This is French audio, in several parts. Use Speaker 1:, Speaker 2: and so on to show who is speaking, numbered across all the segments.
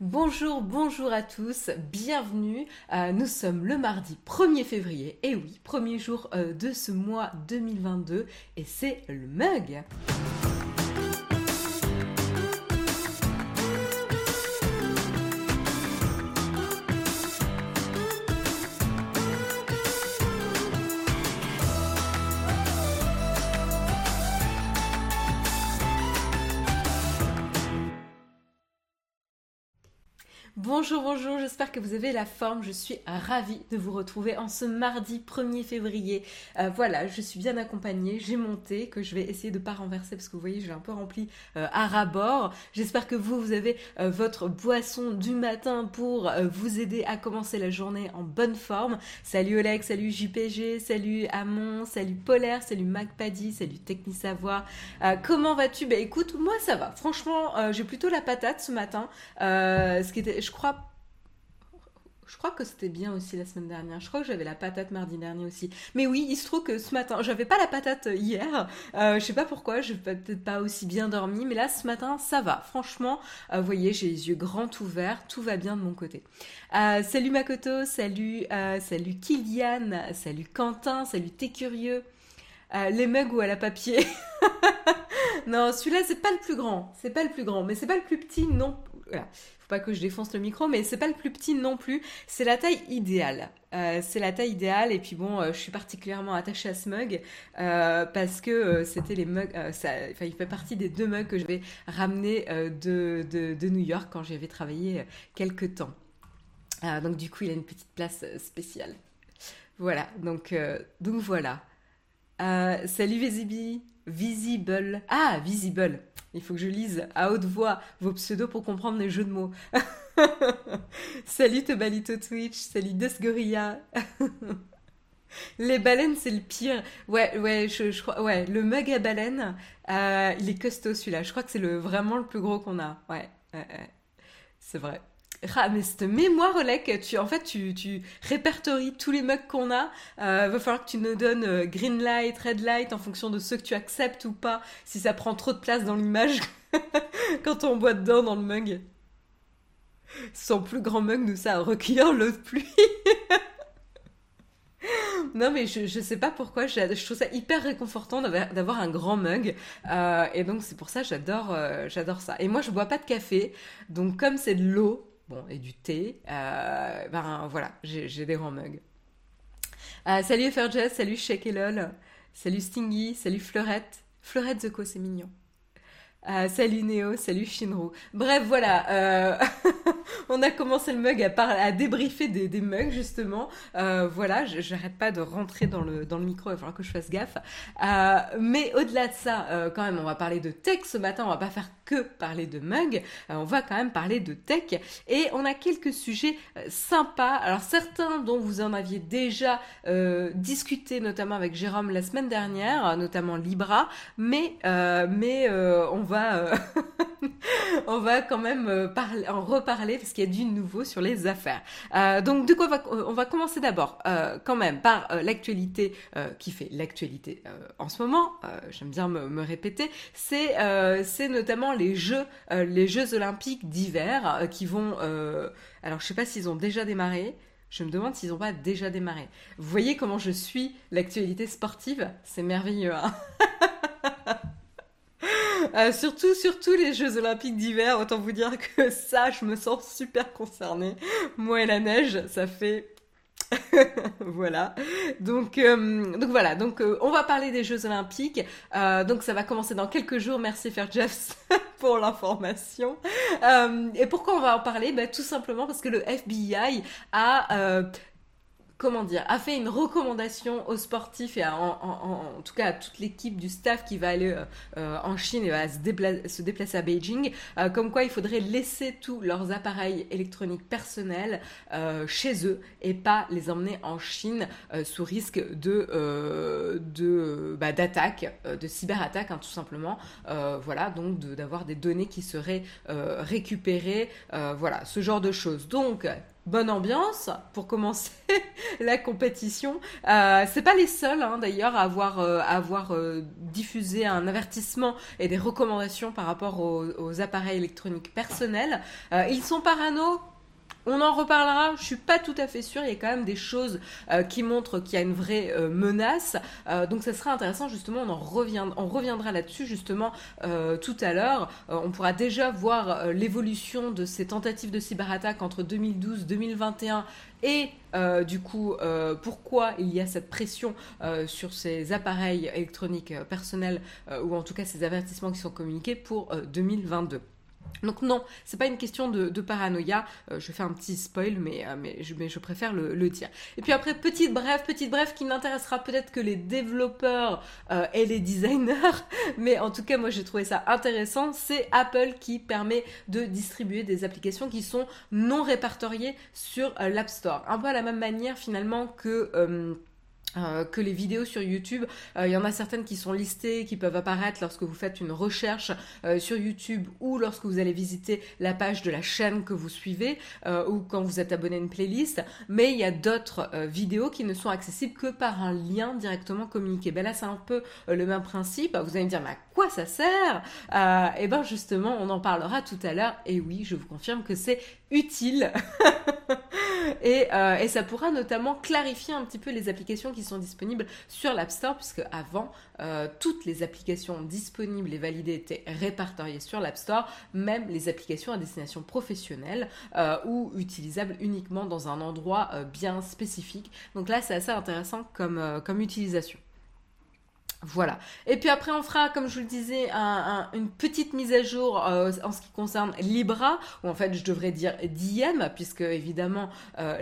Speaker 1: Bonjour, bonjour à tous, bienvenue. Euh, nous sommes le mardi 1er février, et oui, premier jour euh, de ce mois 2022, et c'est le mug. Bonjour, bonjour, j'espère que vous avez la forme. Je suis ravie de vous retrouver en ce mardi 1er février. Euh, voilà, je suis bien accompagnée, j'ai monté, que je vais essayer de ne pas renverser parce que vous voyez, j'ai un peu rempli euh, à ras-bord. J'espère que vous, vous avez euh, votre boisson du matin pour vous aider à commencer la journée en bonne forme. Salut Oleg, salut JPG, salut Amon, salut Polaire, salut MacPaddy, salut Technisavoir. comment vas-tu? Bah écoute, moi ça va. Franchement, j'ai plutôt la patate ce matin. Je crois que c'était bien aussi la semaine dernière. Je crois que j'avais la patate mardi dernier aussi. Mais oui, il se trouve que ce matin, j'avais pas la patate hier. Euh, je sais pas pourquoi, je peut-être pas aussi bien dormi, mais là ce matin ça va. Franchement, euh, voyez, j'ai les yeux grands ouverts, tout va bien de mon côté. Euh, salut Makoto, salut, salut Kylian, salut Quentin, salut T'es curieux. les mugs ou à la papier. non, celui-là c'est pas le plus grand, c'est pas le plus grand, mais c'est pas le plus petit non. Pas que je défonce le micro, mais c'est pas le plus petit non plus. C'est la taille idéale. Euh, c'est la taille idéale et puis bon, euh, je suis particulièrement attachée à ce mug euh, parce que c'était les mugs. Ça, il fait partie des deux mugs que je vais ramener de, de, New York quand j'y avais travaillé quelques temps. donc du coup, il a une petite place spéciale. Voilà, donc donc voilà. salut Visibi, Visible. Ah, Visible. Il faut que je lise à haute voix vos pseudos pour comprendre les jeux de mots. salut Tobalito Twitch, salut Desgorilla. les baleines, c'est le pire. Ouais, ouais, je, crois. Ouais, le mug à baleine, euh, il est costaud celui-là. Je crois que c'est le, vraiment le plus gros qu'on a. Ouais, c'est vrai. Ah, mais cette mémoire, Olek, tu, en fait, tu, répertories tous les mugs qu'on a. Euh, va falloir que tu nous donnes euh, green light, red light en fonction de ceux que tu acceptes ou pas, si ça prend trop de place dans l'image quand on boit dedans dans le mug. Son plus grand mug, nous, ça, recueillir l'eau de pluie. non, mais je, je sais pas pourquoi, je, trouve ça hyper réconfortant d'avoir un grand mug. Euh, et donc, c'est pour ça, j'adore euh, j'adore ça. Et moi, je bois pas de café. Donc, comme c'est de l'eau, bon, et du thé, euh, ben voilà, j'ai des grands mugs. Euh, salut FRJS, salut Shake et LOL, salut Stingy, salut Fleurette. Fleurette The Co, c'est mignon. Euh, salut Néo, salut Shinro. Bref, voilà. Euh, on a commencé le mug à, débriefer des, mugs, justement. Euh, voilà, j'arrête pas de rentrer dans le, micro, il va falloir que je fasse gaffe. mais au-delà de ça, quand même, on va parler de tech ce matin. On va pas faire que parler de mugs. on va quand même parler de tech. Et on a quelques sujets sympas. Alors, certains dont vous en aviez déjà discuté, notamment avec Jérôme la semaine dernière, notamment Libra. Mais, on va, euh, quand même euh, en reparler parce qu'il y a du nouveau sur les affaires. Euh, donc, de quoi on va, commencer d'abord, quand même, par l'actualité qui fait l'actualité en ce moment. J'aime bien me, répéter. C'est, notamment les Jeux, les Jeux olympiques d'hiver qui vont. alors, je sais pas s'ils ont déjà démarré. Je me demande s'ils n'ont pas déjà démarré. Vous voyez comment je suis l'actualité sportive? C'est merveilleux. Hein? Euh, surtout, surtout les Jeux Olympiques d'hiver, autant vous dire que ça, je me sens super concernée. Moi et la neige, ça fait voilà. Donc, euh, voilà. Euh, on va parler des Jeux Olympiques. donc, ça va commencer dans quelques jours. Merci Fairjeffs pour l'information. et pourquoi on va en parler? Ben, Tout simplement parce que le FBI a comment dire, a fait une recommandation aux sportifs et en, tout cas à toute l'équipe du staff qui va aller euh, euh, en Chine et va se, déplacer, à Beijing, euh, comme quoi il faudrait laisser tous leurs appareils électroniques personnels chez eux et pas les emmener en Chine sous risque de, bah, d'attaque, de cyberattaque hein, tout simplement. voilà, donc d'avoir des données qui seraient récupérées, voilà, ce genre de choses. Donc bonne ambiance pour commencer la compétition. Euh, c'est pas les seuls hein, d'ailleurs à avoir, euh, euh, diffusé un avertissement et des recommandations par rapport aux, aux appareils électroniques personnels. Euh, ils sont parano on en reparlera, je suis pas tout à fait sûre, il y a quand même des choses euh, qui montrent qu'il y a une vraie euh, menace. Euh, donc ça sera intéressant justement, on en revient, on reviendra là-dessus justement tout à l'heure. on pourra déjà voir l'évolution de ces tentatives de cyberattaque entre 2012 2021 et du coup pourquoi il y a cette pression sur ces appareils électroniques personnels ou en tout cas ces avertissements qui sont communiqués pour 2022. Donc non, c'est pas une question de, paranoïa. Euh, je fais un petit spoil, mais, euh, je, préfère le, dire. Et puis après, petite brève, petite brève qui n'intéressera peut-être que les développeurs euh, et les designers, mais en tout cas, moi j'ai trouvé ça intéressant. C'est Apple qui permet de distribuer des applications qui sont non répertoriées sur l'App Store. Un peu à la même manière finalement que euh, que les vidéos sur YouTube. Euh, il y en a certaines qui sont listées, qui peuvent apparaître lorsque vous faites une recherche euh, sur YouTube ou lorsque vous allez visiter la page de la chaîne que vous suivez ou quand vous êtes abonné à une playlist. Mais il y a d'autres vidéos qui ne sont accessibles que par un lien directement communiqué. Ben là, c'est un peu le même principe. Vous allez me dire, mais à quoi ça sert? Eh ben justement, on en parlera tout à l'heure. Et oui, je vous confirme que c'est utile. et, et, ça pourra notamment clarifier un petit peu les applications qui sont disponibles sur l'App Store, puisque avant, euh, toutes les applications disponibles et validées étaient répertoriées sur l'App Store, même les applications à destination professionnelle euh, ou utilisables uniquement dans un endroit bien spécifique. Donc là, c'est assez intéressant comme, comme utilisation. Voilà. Et puis après, on fera, comme je vous le disais, une petite mise à jour euh, en ce qui concerne Libra, ou en fait, je devrais dire Diem, puisque évidemment, euh,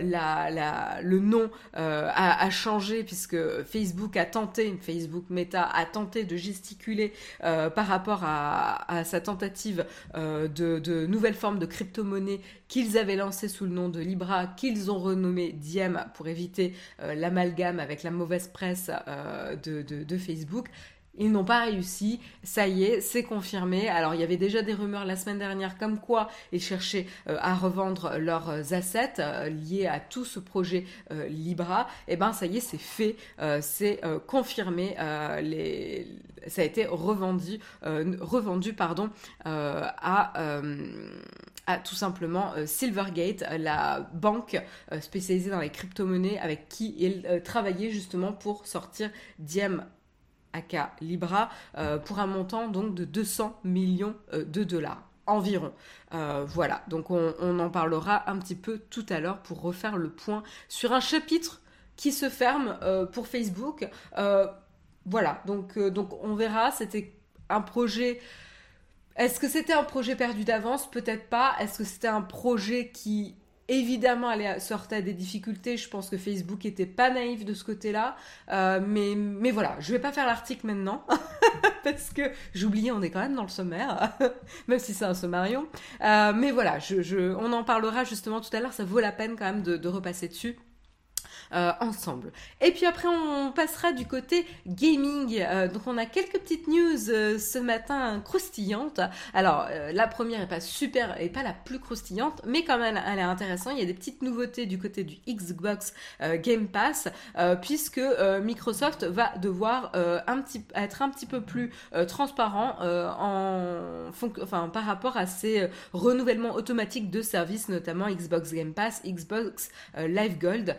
Speaker 1: le nom euh, a, changé, puisque Facebook a tenté, Facebook Meta a tenté de gesticuler par rapport à, sa tentative de, de nouvelles formes de crypto-monnaie qu'ils avaient lancé sous le nom de Libra, qu'ils ont renommé Diem pour éviter l'amalgame avec la mauvaise presse de Facebook. Ils n'ont pas réussi, ça y est, c'est confirmé. Alors il y avait déjà des rumeurs la semaine dernière comme quoi ils cherchaient euh, à revendre leurs assets euh, liés à tout ce projet euh, Libra. Et eh ben ça y est, c'est fait, c'est confirmé. Ça a été revendu, revendu pardon, à tout simplement Silvergate, la banque spécialisée dans les crypto-monnaies avec qui il travaillait justement pour sortir Diem aka Libra, euh, pour un montant donc de 200 millions euh, de dollars environ. Euh, voilà, donc on, en parlera un petit peu tout à l'heure pour refaire le point sur un chapitre qui se ferme pour Facebook. voilà, donc on verra, c'était un projet... Est-ce que c'était un projet perdu d'avance? Peut-être pas. Est-ce que c'était un projet qui Évidemment, elle sortait des difficultés? Je pense que Facebook était pas naïf de ce côté-là. Euh, mais, voilà, je vais pas faire l'article maintenant. parce que j'oubliais, on est quand même dans le sommaire. même si c'est un sommarion. Euh, mais voilà, on en parlera justement tout à l'heure. Ça vaut la peine quand même de repasser dessus. Euh, ensemble. Et puis après, on passera du côté gaming. Euh, donc on a quelques petites news euh, ce matin croustillantes. Alors la première est pas super, et pas la plus croustillante, mais quand même elle est intéressante. Il y a des petites nouveautés du côté du Xbox Game Pass, puisque Microsoft va devoir un petit, être un petit peu plus transparent en, enfin, par rapport à ces renouvellements automatiques de services, notamment Xbox Game Pass, Xbox Live Gold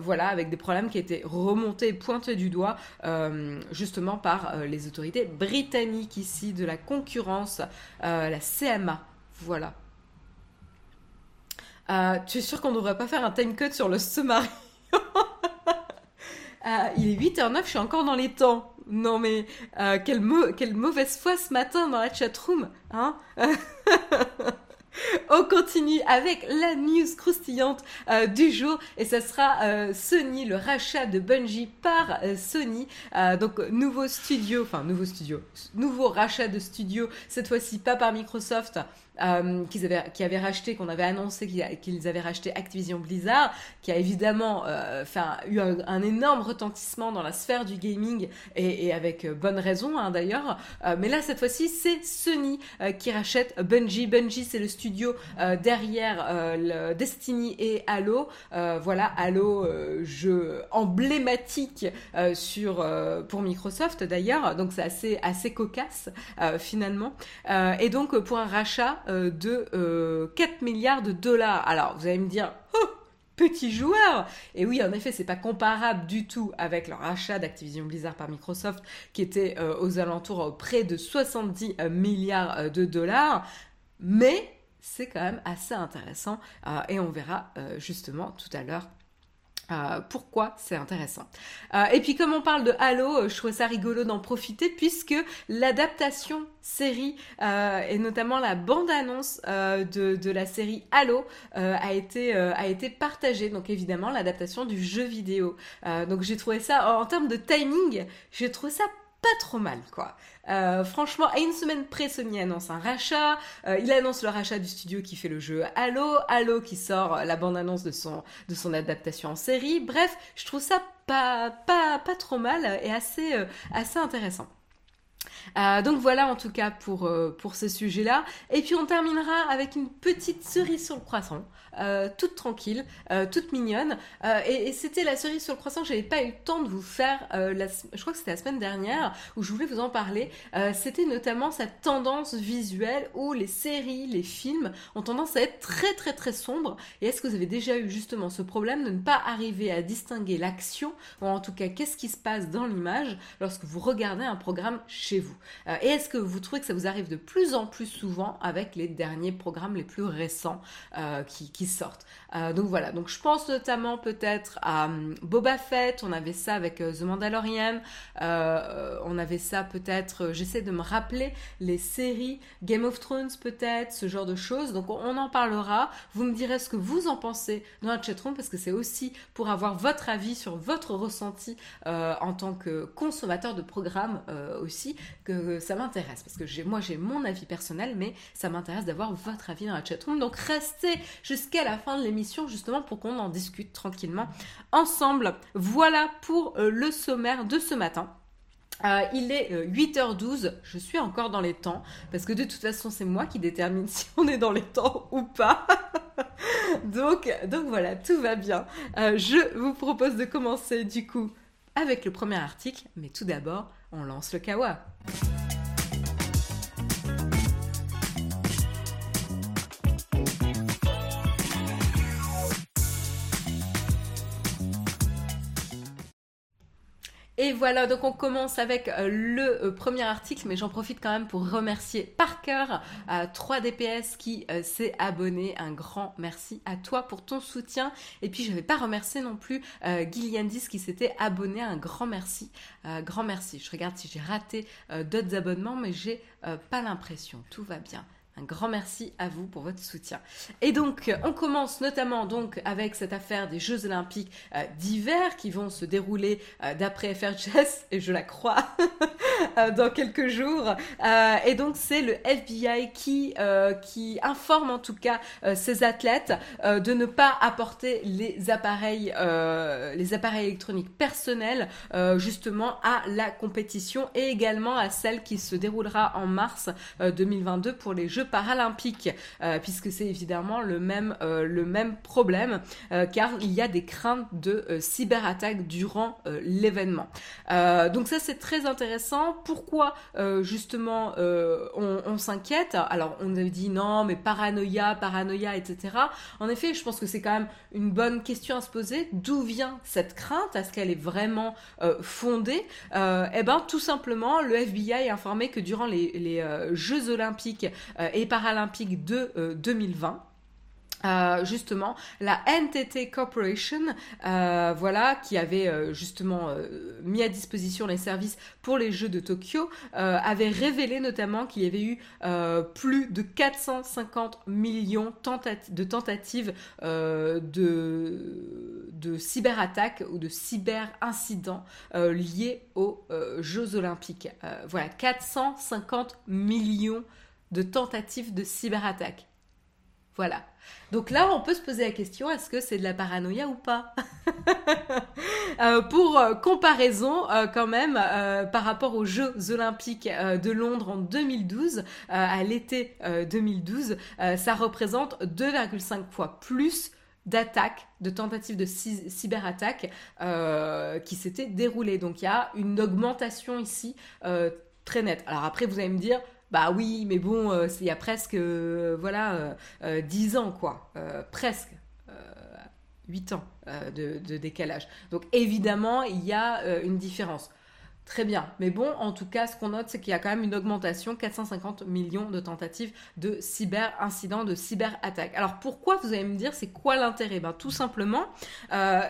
Speaker 1: voilà, avec des problèmes qui étaient remontés, pointés du doigt, euh, justement par euh, les autorités britanniques ici de la concurrence, euh, la CMA. Voilà. tu es sûr qu'on ne devrait pas faire un time cut sur le sous-marin? Il est 8h09, je suis encore dans les temps. Non mais quelle, quelle mauvaise foi ce matin dans la chatroom, hein? On continue avec la news croustillante euh, du jour et ce sera euh, Sony, le rachat de Bungie par euh, Sony. donc nouveau studio, enfin nouveau studio, nouveau rachat de studio, cette fois-ci pas par Microsoft, euh, qu'ils avaient, qui avaient racheté, qu'on avait annoncé qu'ils avaient racheté Activision Blizzard, qui a évidemment euh, eu un, énorme retentissement dans la sphère du gaming et, avec euh, bonne raison hein, d'ailleurs. mais là, cette fois-ci, c'est Sony qui rachète Bungie. Bungie, c'est le studio derrière Destiny et Halo. voilà, Halo, jeu emblématique sur pour Microsoft d'ailleurs, donc c'est assez assez cocasse finalement. et donc pour un rachat de 4 milliards de dollars. Alors vous allez me dire, oh, petit joueur. Et oui, en effet, c'est pas comparable du tout avec leur achat d'Activision Blizzard par Microsoft, qui était euh, aux alentours euh, près de 70 euh, milliards de dollars. Mais c'est quand même assez intéressant et on verra justement tout à l'heure euh, pourquoi c'est intéressant. Euh, et puis comme on parle de Halo, euh, je trouve ça rigolo d'en profiter puisque l'adaptation série et notamment la bande-annonce de, de, la série Halo a, été, a été partagée. Donc évidemment l'adaptation du jeu vidéo. donc j'ai trouvé ça, en termes de timing, j'ai trouvé ça pas trop mal quoi. Euh, franchement, à une semaine près, Sony annonce un rachat. Euh, il annonce le rachat du studio qui fait le jeu Halo. Halo qui sort la bande-annonce de son, de son adaptation en série. Bref, je trouve ça pas, pas, pas trop mal et assez, euh, assez intéressant. Euh, donc voilà en tout cas pour, euh, pour ce sujet-là. Et puis on terminera avec une petite cerise sur le croissant, euh, toute tranquille, toute mignonne. et, c'était la cerise sur le croissant que j'avais pas eu le temps de vous faire, je crois que c'était la semaine dernière, où je voulais vous en parler. c'était notamment cette tendance visuelle où les séries, les films ont tendance à être très très très sombres. Et est-ce que vous avez déjà eu justement ce problème de ne pas arriver à distinguer l'action, ou en tout cas qu'est-ce qui se passe dans l'image lorsque vous regardez un programme chez vous. Euh, et est-ce que vous trouvez que ça vous arrive de plus en plus souvent avec les derniers programmes les plus récents euh, qui, sortent? Euh, Donc voilà, donc je pense notamment peut-être à hum, Boba Fett, on avait ça avec The Mandalorian, on avait ça peut-être, j'essaie de me rappeler, les séries Game of Thrones peut-être, ce genre de choses. Donc on en parlera, vous me direz ce que vous en pensez dans la chatroom parce que c'est aussi pour avoir votre avis sur votre ressenti en tant que consommateur de programmes aussi que ça m'intéresse. Parce que moi j'ai mon avis personnel, mais ça m'intéresse d'avoir votre avis dans la chatroom. Donc restez jusqu'à la fin de l'émission justement pour qu'on en discute tranquillement ensemble. Voilà pour euh, le sommaire de ce matin. Euh, il est 8h12, euh, je suis encore dans les temps, parce que de toute façon c'est moi qui détermine si on est dans les temps ou pas. donc, donc voilà, tout va bien. je vous propose de commencer du coup avec le premier article, mais tout d'abord, on lance le kawa. Et voilà, donc on commence avec euh, le euh, premier article, mais j'en profite quand même pour remercier Parker à 3DPS qui euh, s'est abonné. Un grand merci à toi pour ton soutien. Et puis je ne vais pas remercier non plus Gilliandis qui s'était abonné. Un grand merci. grand merci. Je regarde si j'ai raté d'autres abonnements, mais j'ai pas l'impression. Tout va bien. Un grand merci à vous pour votre soutien. Et donc, on commence notamment donc avec cette affaire des Jeux Olympiques euh, d'hiver qui vont se dérouler euh, d'après FRGS, et je la crois, euh, dans quelques jours. et donc, c'est le FBI qui, qui informe en tout cas ses athlètes de ne pas apporter les appareils, les appareils électroniques personnels justement à la compétition et également à celle qui se déroulera en mars 2022 pour les Jeux paralympiques, euh, puisque c'est évidemment le même, euh, problème, euh, car il y a des craintes de cyberattaque durant l'événement. donc ça c'est très intéressant. Pourquoi justement on, s'inquiète? Alors on avait dit non, mais paranoïa, paranoïa, etc. En effet, je pense que c'est quand même une bonne question à se poser. D'où vient cette crainte? Est-ce qu'elle est vraiment fondée? Eh ben tout simplement, le FBI a informé que durant les Jeux olympiques et paralympiques de 2020. Euh, euh, justement la NTT Corporation, euh, voilà, qui avait justement mis à disposition les services pour les Jeux de Tokyo, avait révélé notamment qu'il y avait eu plus de 450 millions de tentatives de cyberattaques ou de cyberincidents liés aux Jeux Olympiques. voilà, 450 millions de tentatives de cyberattaque. Voilà. Donc là, on peut se poser la question, est-ce que c'est de la paranoïa ou pas euh, Pour euh, comparaison, euh, quand même, par rapport aux Jeux olympiques de Londres en 2012, à l'été 2012, ça représente 2,5 fois plus d'attaques, de tentatives de cyberattaques qui s'étaient déroulées. Donc il y a une augmentation ici très nette. Alors après, vous allez me dire, bah oui, mais bon, euh, il y a presque, euh, voilà, 10 euh, ans, quoi. presque. 8 ans de, décalage. Donc évidemment, il y a une différence. Très bien. Mais bon, en tout cas, ce qu'on note, c'est qu'il y a quand même une augmentation, 450 millions de tentatives de cyber-incidents, de cyber-attaques. Alors pourquoi, vous allez me dire, c'est quoi l'intérêt? Ben, Tout simplement,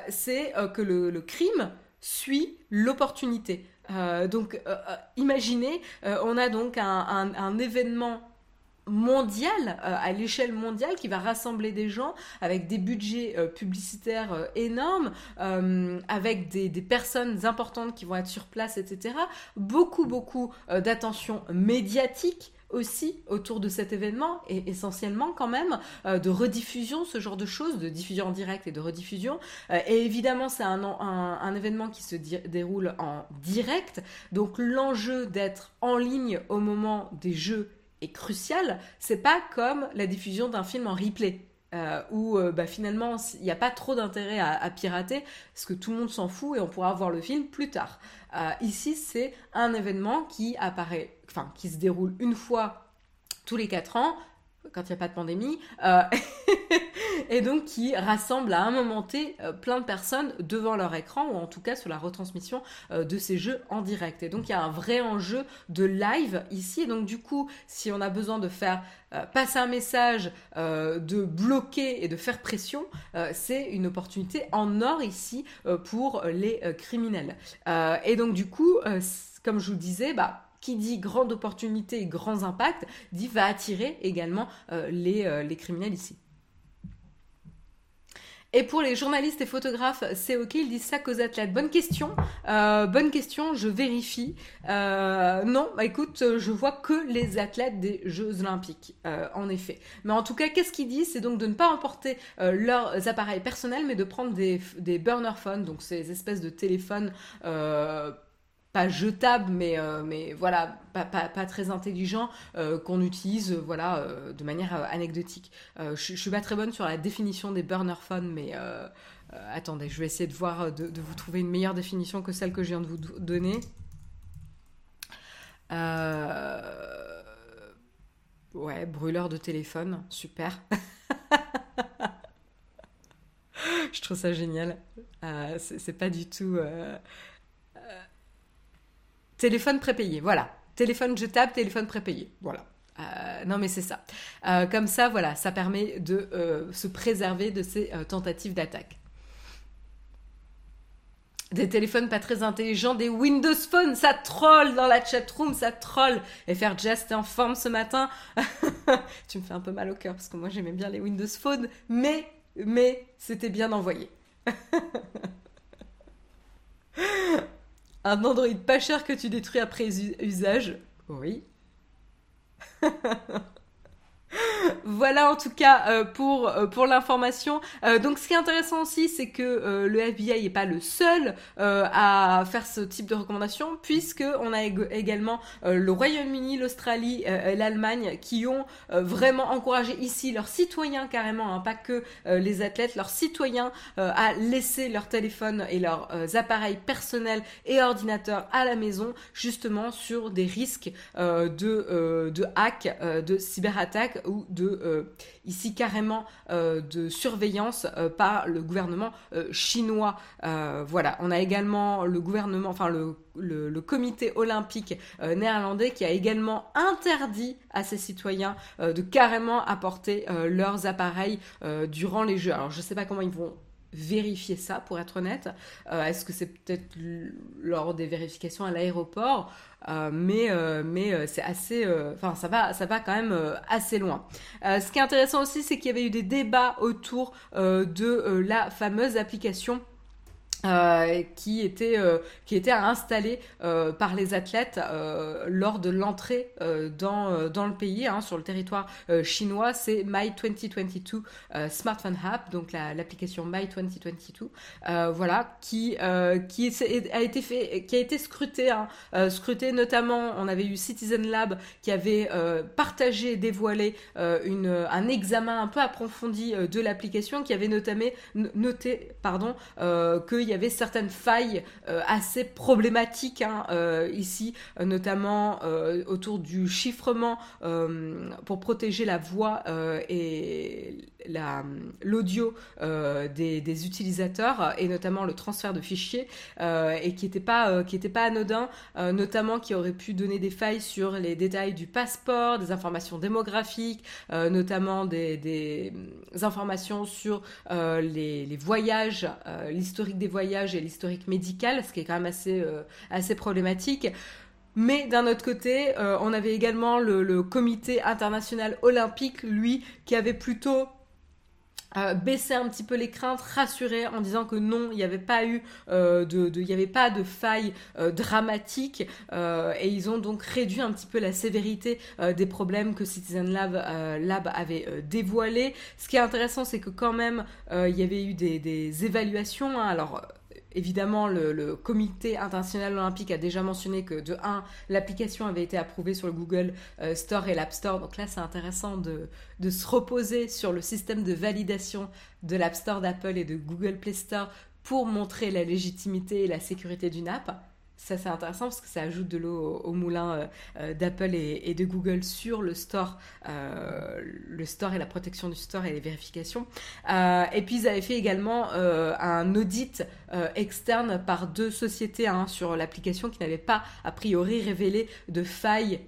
Speaker 1: c'est que le crime suit l'opportunité. Euh, donc, euh, euh, imaginez, on a donc un, événement mondial, à l'échelle mondiale, qui va rassembler des gens avec des budgets publicitaires énormes, avec des, des, personnes importantes qui vont être sur place, etc. Beaucoup, beaucoup d'attention médiatique aussi autour de cet événement et essentiellement quand même euh, de rediffusion, ce genre de choses, de diffusion en direct et de rediffusion. Euh, et évidemment, c'est un, événement qui se déroule en direct, donc l'enjeu d'être en ligne au moment des jeux est crucial. C'est pas comme la diffusion d'un film en replay. Euh, où bah, finalement il n'y a pas trop d'intérêt à, pirater parce que tout le monde s'en fout et on pourra voir le film plus tard. ici c'est un événement qui apparaît enfin, qui se déroule une fois tous les quatre ans, quand il n'y a pas de pandémie, euh, et donc qui rassemble à un moment T euh, plein de personnes devant leur écran, ou en tout cas sur la retransmission euh, de ces jeux en direct. Et donc il y a un vrai enjeu de live ici, et donc du coup, si on a besoin de faire passer un message, de bloquer et de faire pression, c'est une opportunité en or ici pour les criminels. et donc du coup, comme je vous disais, bah qui dit grande opportunité et grands impacts, dit va attirer également euh, les, euh, les criminels ici. Et pour les journalistes et photographes, c'est ok, ils disent ça qu'aux athlètes. Bonne question, euh, bonne question, je vérifie. non, bah écoute, je vois que les athlètes des Jeux Olympiques, en effet. Mais en tout cas, qu'est-ce qu'ils disent? C'est donc de ne pas emporter leurs appareils personnels, mais de prendre des burner phones, donc ces espèces de téléphones pas jetable, mais, euh, mais voilà, pas, pas, très intelligent, euh, qu'on utilise euh, de manière anecdotique. je, je suis pas très bonne sur la définition des burner phones, mais attendez, je vais essayer de voir, de, de, vous trouver une meilleure définition que celle que je viens de vous donner. Ouais, brûleur de téléphone, super. je trouve ça génial. c'est pas du tout Téléphone prépayé, voilà. Téléphone jetable, téléphone prépayé, voilà. Euh, non mais c'est ça. Euh, comme ça, voilà, ça permet de euh, se préserver de ces tentatives d'attaque. Des téléphones pas très intelligents, des Windows Phone, ça troll dans la chatroom, ça troll. Et faire Just en forme ce matin, tu me fais un peu mal au cœur parce que moi j'aimais bien les Windows Phone, mais, mais c'était bien envoyé. Un Android pas cher que tu détruis après usage. Oui. voilà en tout cas euh, pour, euh, pour l'information. Euh, donc ce qui est intéressant aussi, c'est que le FBI n'est pas le seul à faire ce type de recommandation, puisque on a également le Royaume-Uni, l'Australie l'Allemagne qui ont vraiment encouragé ici leurs citoyens carrément, hein, pas que les athlètes, leurs citoyens à laisser leur téléphone et leurs appareils personnels et ordinateurs à la maison, justement sur des risques de, de hack, de cyberattaque ou de ici carrément euh, de surveillance euh, par le gouvernement chinois. voilà, on a également le gouvernement, enfin le, le, comité olympique néerlandais qui a également interdit à ses citoyens de carrément apporter leurs appareils durant les Jeux. Alors je ne sais pas comment ils vont vérifier ça, pour être honnête. Est-ce que c'est peut-être lors des vérifications à l'aéroport? Euh, mais euh, euh, c'est assez, enfin ça va ça va quand même assez loin. ce qui est intéressant aussi, c'est qu'il y avait eu des débats autour de la fameuse application euh, qui était euh, qui était installé euh, par les athlètes lors de l'entrée dans dans le pays hein, sur le territoire chinois. C'est My 2022 smartphone app donc l'application My 2022 voilà qui qui a été fait qui a été scruté hein, scruté notamment on avait eu Citizen Lab qui avait partagé dévoilé une un examen un peu approfondi de l'application qui avait notamment noté pardon que il y avait certaines failles euh, assez problématiques hein, euh, ici, euh, notamment autour du chiffrement pour protéger la voix et l'audio des, utilisateurs et notamment le transfert de fichiers et qui n'était pas qui pas anodin notamment qui aurait pu donner des failles sur les détails du passeport des informations démographiques notamment des, informations sur les, voyages l'historique des voyages et l'historique médical, ce qui est quand même assez, euh, problématique. Mais d'un autre côté, euh, on avait également le, comité international olympique, lui, qui avait plutôt euh, baissé un petit peu les craintes, rassuré en disant que non, il n'y avait pas eu de, il n'y avait pas de faille dramatique et ils ont donc réduit un petit peu la sévérité des problèmes que Citizen Lab, Lab avait dévoilés. Ce qui est intéressant, c'est que quand même il y avait eu des, évaluations. Hein. alors Évidemment, le, comité international olympique a déjà mentionné que de 1, l'application avait été approuvée sur le Google euh, Store et l'App Store. Donc là, c'est intéressant de, de, se reposer sur le système de validation de l'App Store d'Apple et de Google Play Store pour montrer la légitimité et la sécurité d'une app. Ça, c'est intéressant parce que ça ajoute de l'eau au, moulin euh, euh, d'Apple et, de Google sur le store, euh, le store et la protection du store et les vérifications. et puis, ils avaient fait également un audit externe par deux sociétés hein, sur l'application qui n'avaient pas, a priori, révélé de failles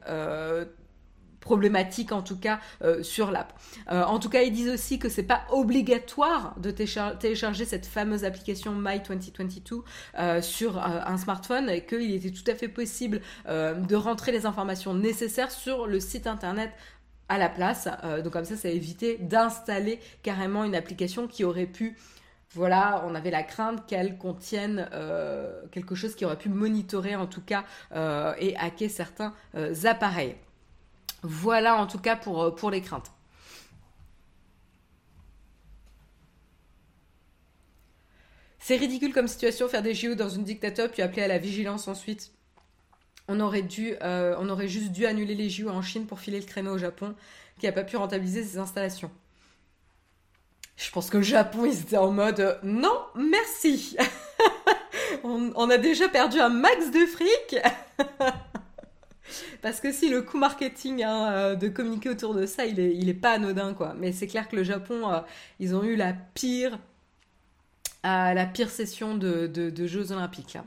Speaker 1: problématique en tout cas euh, sur l'app. Euh, en tout cas, ils disent aussi que c'est pas obligatoire de télécharger cette fameuse application My 2022 euh, sur un smartphone et qu'il était tout à fait possible de rentrer les informations nécessaires sur le site internet à la place. donc comme ça, ça a évité d'installer carrément une application qui aurait pu voilà, on avait la crainte qu'elle contienne quelque chose qui aurait pu monitorer en tout cas et hacker certains appareils. Voilà en tout cas pour, euh, pour les craintes. C'est ridicule comme situation, faire des JO dans une dictature puis appeler à la vigilance ensuite. On aurait, euh, juste dû annuler les JO en Chine pour filer le créneau au Japon, qui n'a pas pu rentabiliser ses installations. Je pense que le Japon, ils étaient en mode euh, non, merci. on, a déjà perdu un max de fric. Parce que si le coût marketing hein, euh, de communiquer autour de ça, il est, il est pas anodin, quoi. Mais c'est clair que le Japon, euh, ils ont eu la pire, euh, la pire session de, Jeux Olympiques, là.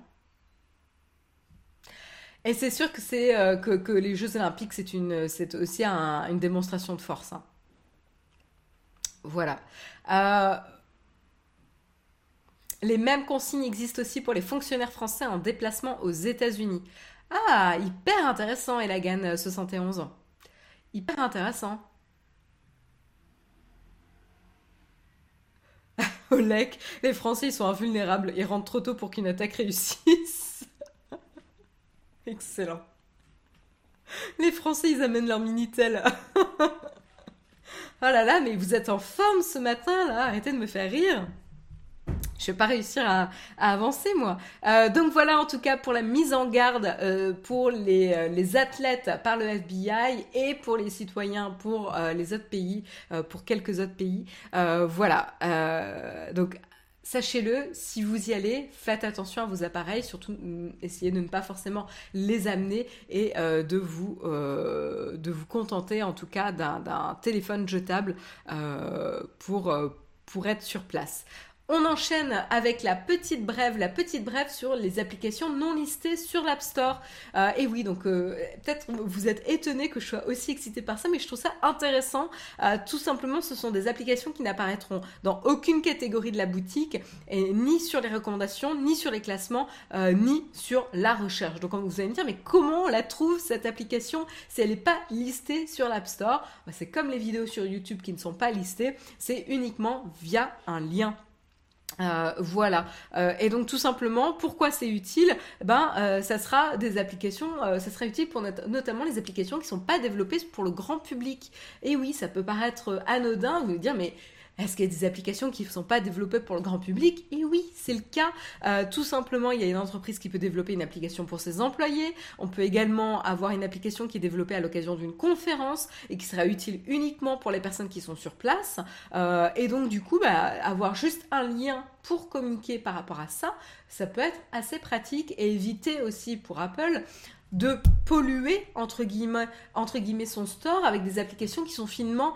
Speaker 1: Et c'est sûr que, que, les Jeux Olympiques, c'est aussi une démonstration de force. Hein. Voilà. les mêmes consignes existent aussi pour les fonctionnaires français en déplacement aux États-Unis. Ah, hyper intéressant, Elagan 71. Euh, hyper intéressant. Olek, les Français ils sont invulnérables, ils rentrent trop tôt pour qu'une attaque réussisse. Excellent. Les Français ils amènent leur Minitel. oh là là, mais vous êtes en forme ce matin là, arrêtez de me faire rire je vais pas réussir à, avancer moi. Euh, donc voilà en tout cas pour la mise en garde euh, pour les, euh, les, athlètes par le FBI et pour les citoyens pour les autres pays, pour quelques autres pays. voilà. donc Sachez-le, si vous y allez, faites attention à vos appareils, surtout mm, essayez de ne pas forcément les amener et de, vous, de vous contenter en tout cas d'un téléphone jetable pour, pour être sur place. On enchaîne avec la petite brève, la petite brève sur les applications non listées sur l'App Store. Euh, et oui, donc euh, peut-être vous êtes étonné que je sois aussi excitée par ça, mais je trouve ça intéressant. Euh, tout simplement, ce sont des applications qui n'apparaîtront dans aucune catégorie de la boutique, ni sur les recommandations, ni sur les classements, ni sur la recherche. Donc vous allez me dire, mais comment on la trouve cette application si elle n'est pas listée sur l'App Store? Bah, C'est comme les vidéos sur YouTube qui ne sont pas listées, c'est uniquement via un lien Euh, voilà. Euh, et donc tout simplement, pourquoi c'est utile? Ben, euh, ça sera des applications, ça sera utile pour notamment les applications qui sont pas développées pour le grand public. Et oui, ça peut paraître anodin, vous dire, mais est-ce qu'il y a des applications qui ne sont pas développées pour le grand public? Et oui, c'est le cas. Euh, tout simplement, il y a une entreprise qui peut développer une application pour ses employés. On peut également avoir une application qui est développée à l'occasion d'une conférence et qui sera utile uniquement pour les personnes qui sont sur place. Euh, et donc, du coup, bah, avoir juste un lien pour communiquer par rapport à ça, ça peut être assez pratique et éviter aussi pour Apple de polluer entre guillemets, son store avec des applications qui sont finalement,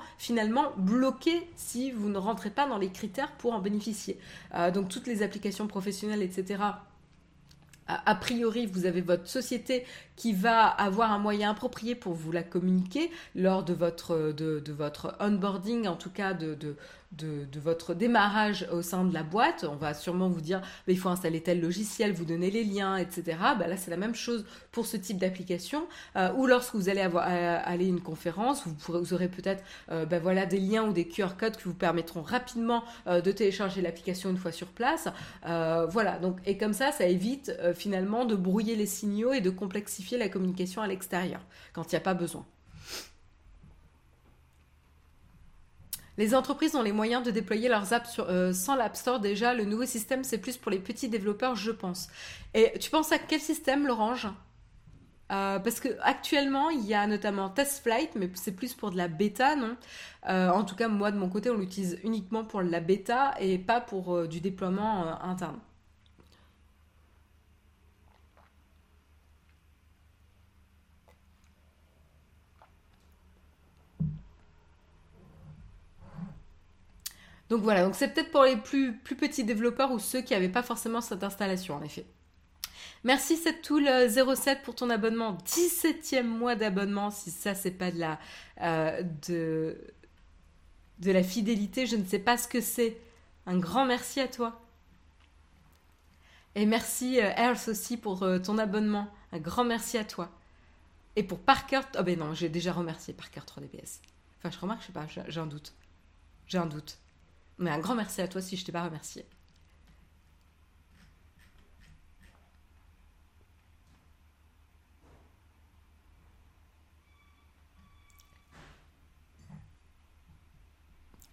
Speaker 1: bloquées si vous ne rentrez pas dans les critères pour en bénéficier. Euh, donc toutes les applications professionnelles, etc. A priori, vous avez votre société qui va avoir un moyen approprié pour vous la communiquer lors de votre, de, votre onboarding, en tout cas de, votre démarrage au sein de la boîte. On va sûrement vous dire, il faut installer tel logiciel, vous donner les liens, etc. Bah là, c'est la même chose pour ce type d'application. Euh, ou lorsque vous allez avoir, euh, aller à une conférence, vous, pourrez, vous aurez peut-être euh, bah voilà, des liens ou des QR codes qui vous permettront rapidement de télécharger l'application une fois sur place. voilà, donc, et comme ça, ça évite finalement de brouiller les signaux et de complexifier la communication à l'extérieur quand il n'y a pas besoin. Les entreprises ont les moyens de déployer leurs apps euh, sans l'App Store déjà. Le nouveau système, c'est plus pour les petits développeurs, je pense. Et tu penses à quel système, Lorange euh, parce que actuellement, il y a notamment TestFlight, mais c'est plus pour de la bêta, non? Euh, En tout cas, moi de mon côté, on l'utilise uniquement pour la bêta et pas pour du déploiement interne. Donc voilà, donc c'est peut-être pour les plus, petits développeurs ou ceux qui n'avaient pas forcément cette installation en effet. Merci Tool 07 pour ton abonnement, 17e mois d'abonnement, si ça c'est pas de la, euh, de, de la fidélité, je ne sais pas ce que c'est. Un grand merci à toi. Et merci euh, aussi pour euh, ton abonnement. Un grand merci à toi. Et pour Parker, oh ben non, j'ai déjà remercié Parker 3DPS. Enfin, je remarque, je sais pas, j'ai un doute. J'ai un doute. Mais un grand merci à toi si je t'ai pas remercié.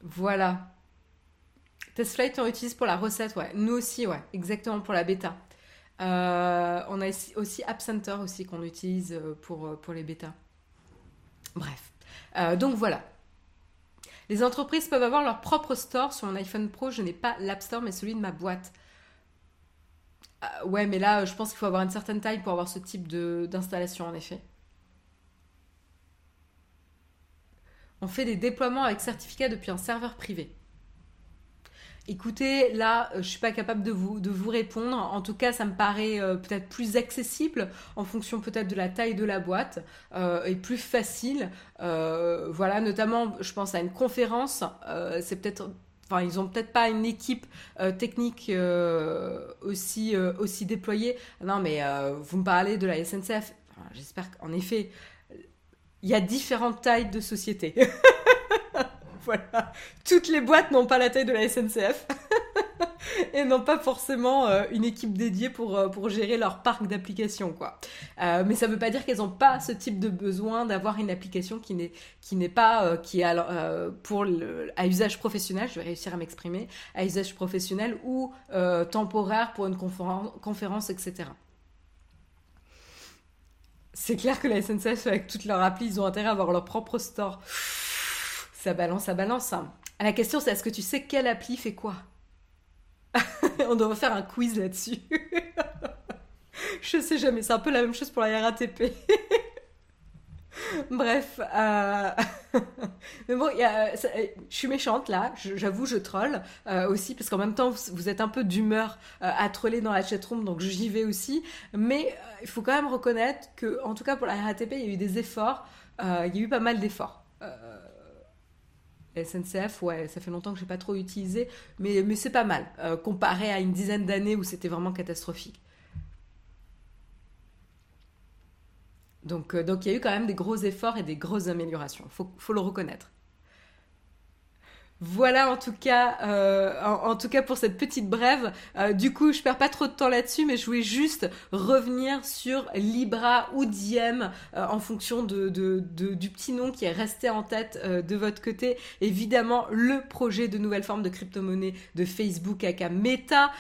Speaker 1: Voilà. TestFlight, on utilise pour la recette, ouais. Nous aussi, ouais. Exactement, pour la bêta. Euh, on a aussi App Center aussi qu'on utilise euh, pour, euh, pour les bêtas. Bref. donc voilà. Les entreprises peuvent avoir leur propre store. Sur mon iPhone Pro, je n'ai pas l'App Store, mais celui de ma boîte. Ah, ouais, mais là, je pense qu'il faut avoir une certaine taille pour avoir ce type d'installation, en effet. On fait des déploiements avec certificat depuis un serveur privé. Écoutez, là, euh, je suis pas capable de vous, de vous répondre. En tout cas, ça me paraît euh, peut-être plus accessible en fonction peut-être de la taille de la boîte euh, et plus facile. voilà, notamment, je pense à une conférence. c'est peut-être Enfin, ils ont peut-être pas une équipe technique aussi, aussi déployée. Non, mais vous me parlez de la SNCF. J'espère qu'en effet, il y a différentes tailles de sociétés. voilà. Toutes les boîtes n'ont pas la taille de la SNCF. et n'ont pas forcément euh, une équipe dédiée pour, euh, pour gérer leur parc d'applications quoi. Euh, mais ça ne veut pas dire qu'elles n'ont pas ce type de besoin d'avoir une application qui n'est qui n'est pas qui est pour le, à usage professionnel, je vais réussir à m'exprimer, à usage professionnel ou temporaire pour une conférence, conférence etc. C'est clair que la SNCF avec toutes leurs applis, ils ont intérêt à avoir leur propre store. Ça balance, ça balance. Hein. La question, c'est est-ce que tu sais quelle appli fait quoi? On devrait faire un quiz là-dessus. je sais jamais, c'est un peu la même chose pour la RATP. Bref, euh, mais bon, je suis méchante là, j'avoue, je troll euh, aussi, parce qu'en même temps, vous, êtes un peu d'humeur euh, à troller dans la chatroom, donc j'y vais aussi. Mais il faut quand même reconnaître que, en tout cas pour la RATP, il y a eu des efforts, il y a eu pas mal d'efforts. SNCF, ouais, ça fait longtemps que j'ai pas trop utilisé, mais, mais c'est pas mal, euh, comparé à une dizaine d'années où c'était vraiment catastrophique. Donc, euh, donc il y a eu quand même des gros efforts et des grosses améliorations, faut, faut le reconnaître. Voilà en tout cas, euh, en, tout cas pour cette petite brève. Euh, du coup, je perds pas trop de temps là-dessus, mais je voulais juste revenir sur Libra ou Diem euh, en fonction de, du petit nom qui est resté en tête de votre côté. Évidemment, le projet de nouvelle forme de crypto-monnaie de Facebook aka Meta,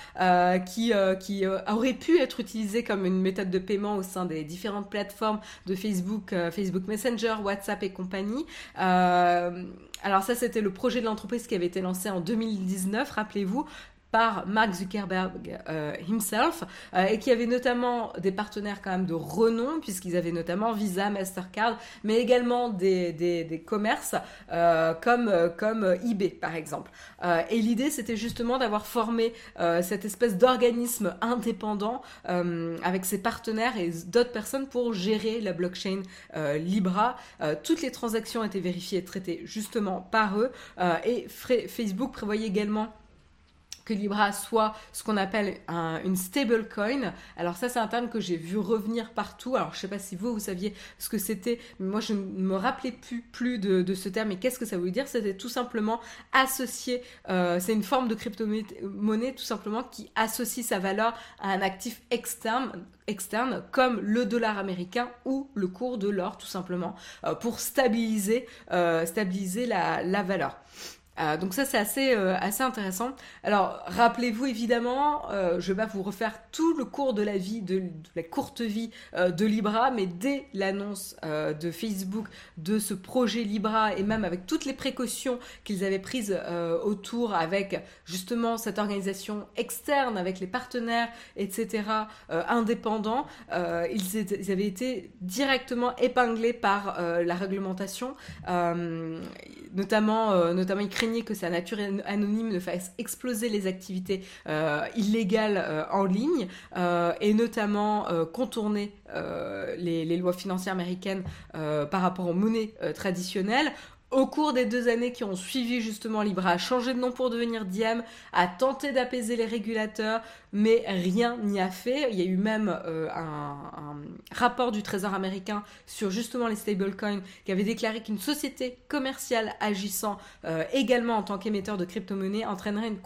Speaker 1: qui, qui aurait pu être utilisé comme une méthode de paiement au sein des différentes plateformes de Facebook, Facebook Messenger, WhatsApp et compagnie. alors ça, c'était le projet de l'entreprise qui avait été lancée en 2019, rappelez-vous, par Mark Zuckerberg euh, himself euh, et qui avait notamment des partenaires quand même de renom puisqu'ils avaient notamment Visa, Mastercard mais également des, des, commerces euh, comme, comme eBay par exemple. et l'idée c'était justement d'avoir formé cette espèce d'organisme indépendant avec ses partenaires et d'autres personnes pour gérer la blockchain Libra. toutes les transactions étaient vérifiées et traitées justement par eux et Facebook prévoyait également que Libra soit ce qu'on appelle une stable coin. Alors ça, c'est un terme que j'ai vu revenir partout. Alors je sais pas si vous, vous saviez ce que c'était, moi je ne me rappelais plus, plus de, ce terme. Et qu'est-ce que ça veut dire? C'était tout simplement associer, euh, c'est une forme de crypto-monnaie tout simplement qui associe sa valeur à un actif externe, externe comme le dollar américain ou le cours de l'or tout simplement euh, pour stabiliser, euh, stabiliser la, la valeur. Euh, donc ça c'est assez euh, assez intéressant. Alors rappelez-vous évidemment, euh, je vais pas vous refaire tout le cours de la vie de, la courte vie de Libra, mais dès l'annonce de Facebook de ce projet Libra et même avec toutes les précautions qu'ils avaient prises autour, avec justement cette organisation externe, avec les partenaires, etc. indépendants, ils, avaient été directement épinglés par la réglementation, notamment notamment ils que sa nature anonyme ne fasse exploser les activités euh, illégales euh, en ligne euh, et notamment contourner les, les, lois financières américaines par rapport aux monnaies traditionnelles au cours des deux années qui ont suivi justement Libra a changé de nom pour devenir Diem, a tenté d'apaiser les régulateurs, mais rien n'y a fait. Il y a eu même euh, un, rapport du Trésor américain sur justement les stablecoins qui avait déclaré qu'une société commerciale agissant euh, également en tant qu'émetteur de crypto-monnaies entraînerait une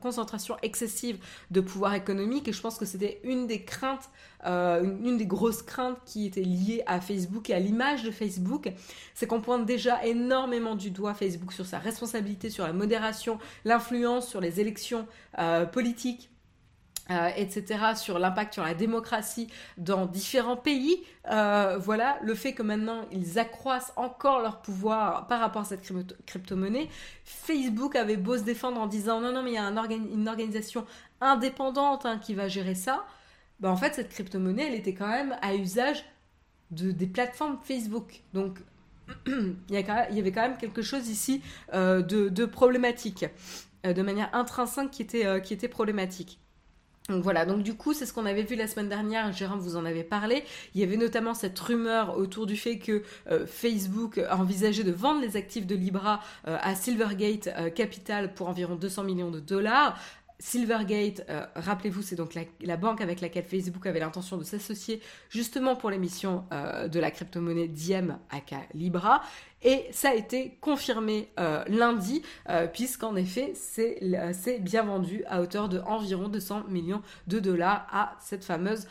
Speaker 1: concentration excessive de pouvoir économique. Et je pense que c'était une des craintes euh, une, des grosses craintes qui était liée à Facebook et à l'image de Facebook, c'est qu'on pointe déjà énormément du doigt Facebook sur sa responsabilité, sur la modération, l'influence sur les élections euh, politiques. Euh, etc., sur l'impact sur la démocratie dans différents pays. voilà, le fait que maintenant ils accroissent encore leur pouvoir par rapport à cette crypto-monnaie. Facebook avait beau se défendre en disant non, non, mais il y a une organisation indépendante hein, qui va gérer ça bah en fait, cette crypto-monnaie, elle était quand même à usage de, des plateformes Facebook. Donc, il y, avait quand même quelque chose ici euh, de, problématique, euh, de manière intrinsèque qui était, euh, qui était problématique. Donc voilà, donc du coup, c'est ce qu'on avait vu la semaine dernière, Jérôme vous en avait parlé. Il y avait notamment cette rumeur autour du fait que Facebook envisageait de vendre les actifs de Libra à Silvergate Capital pour environ 200 millions de dollars. Silvergate, euh, rappelez-vous, c'est donc la, banque avec laquelle Facebook avait l'intention de s'associer justement pour l'émission euh, de la crypto-monnaie Diem aka Libra. Et ça a été confirmé euh, lundi, puisqu'en effet, c'est bien vendu à hauteur de environ 200 millions de dollars à cette fameuse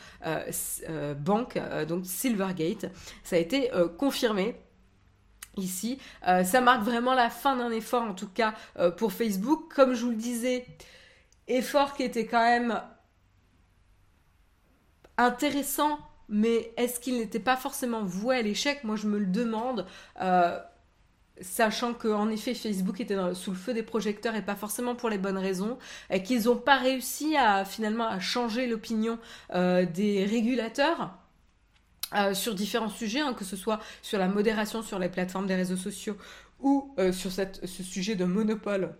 Speaker 1: banque, donc Silvergate. Ça a été confirmé ici. ça marque vraiment la fin d'un effort, en tout cas pour Facebook. Comme je vous le disais, effort qui était quand même intéressant, mais est-ce qu'il n'était pas forcément voué à l'échec? Moi, je me le demande. Euh, sachant qu'en effet Facebook était sous le feu des projecteurs et pas forcément pour les bonnes raisons, et qu'ils n'ont pas réussi à finalement à changer l'opinion euh, des régulateurs. Euh, sur différents sujets, hein, que ce soit sur la modération sur les plateformes des réseaux sociaux ou sur ce sujet de monopole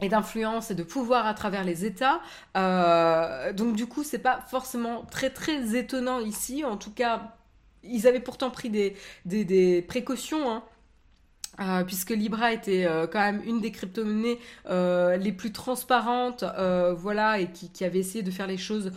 Speaker 1: et d'influence et de pouvoir à travers les États. Euh, donc du coup, c'est pas forcément très très étonnant ici. En tout cas, ils avaient pourtant pris des, des, précautions. Hein. Euh, puisque Libra était euh, quand même une des crypto-monnaies euh, les plus transparentes, voilà, et qui, avait essayé de faire les choses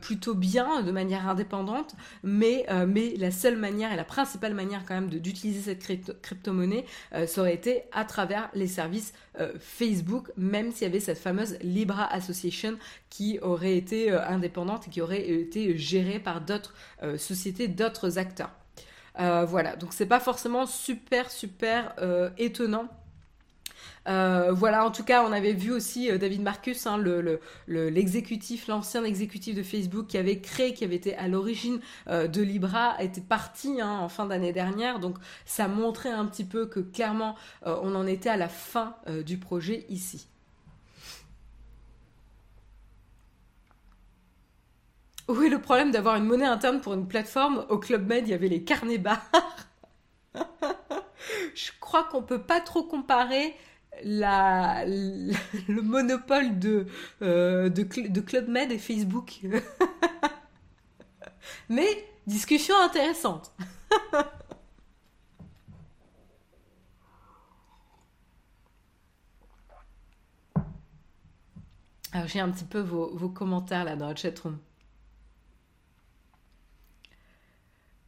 Speaker 1: plutôt bien, de manière indépendante, mais, mais la seule manière et la principale manière quand même d'utiliser cette crypto-monnaie, ça aurait été à travers les services Facebook, même s'il y avait cette fameuse Libra Association qui aurait été indépendante et qui aurait été gérée par d'autres sociétés, d'autres acteurs. Euh, voilà, donc c'est pas forcément super super euh, étonnant. Euh, voilà, en tout cas, on avait vu aussi David Marcus, hein, l'exécutif, l'ancien exécutif de Facebook qui avait créé, qui avait été à l'origine de Libra, était parti hein, en fin d'année dernière. Donc, ça montrait un petit peu que clairement, on en était à la fin du projet ici. Oui, le problème d'avoir une monnaie interne pour une plateforme, au Club Med, il y avait les carnets barres. Je crois qu'on peut pas trop comparer le monopole de, euh, de, Club Med et Facebook. Mais discussion intéressante. Alors j'ai un petit peu vos, commentaires là dans la chatroom.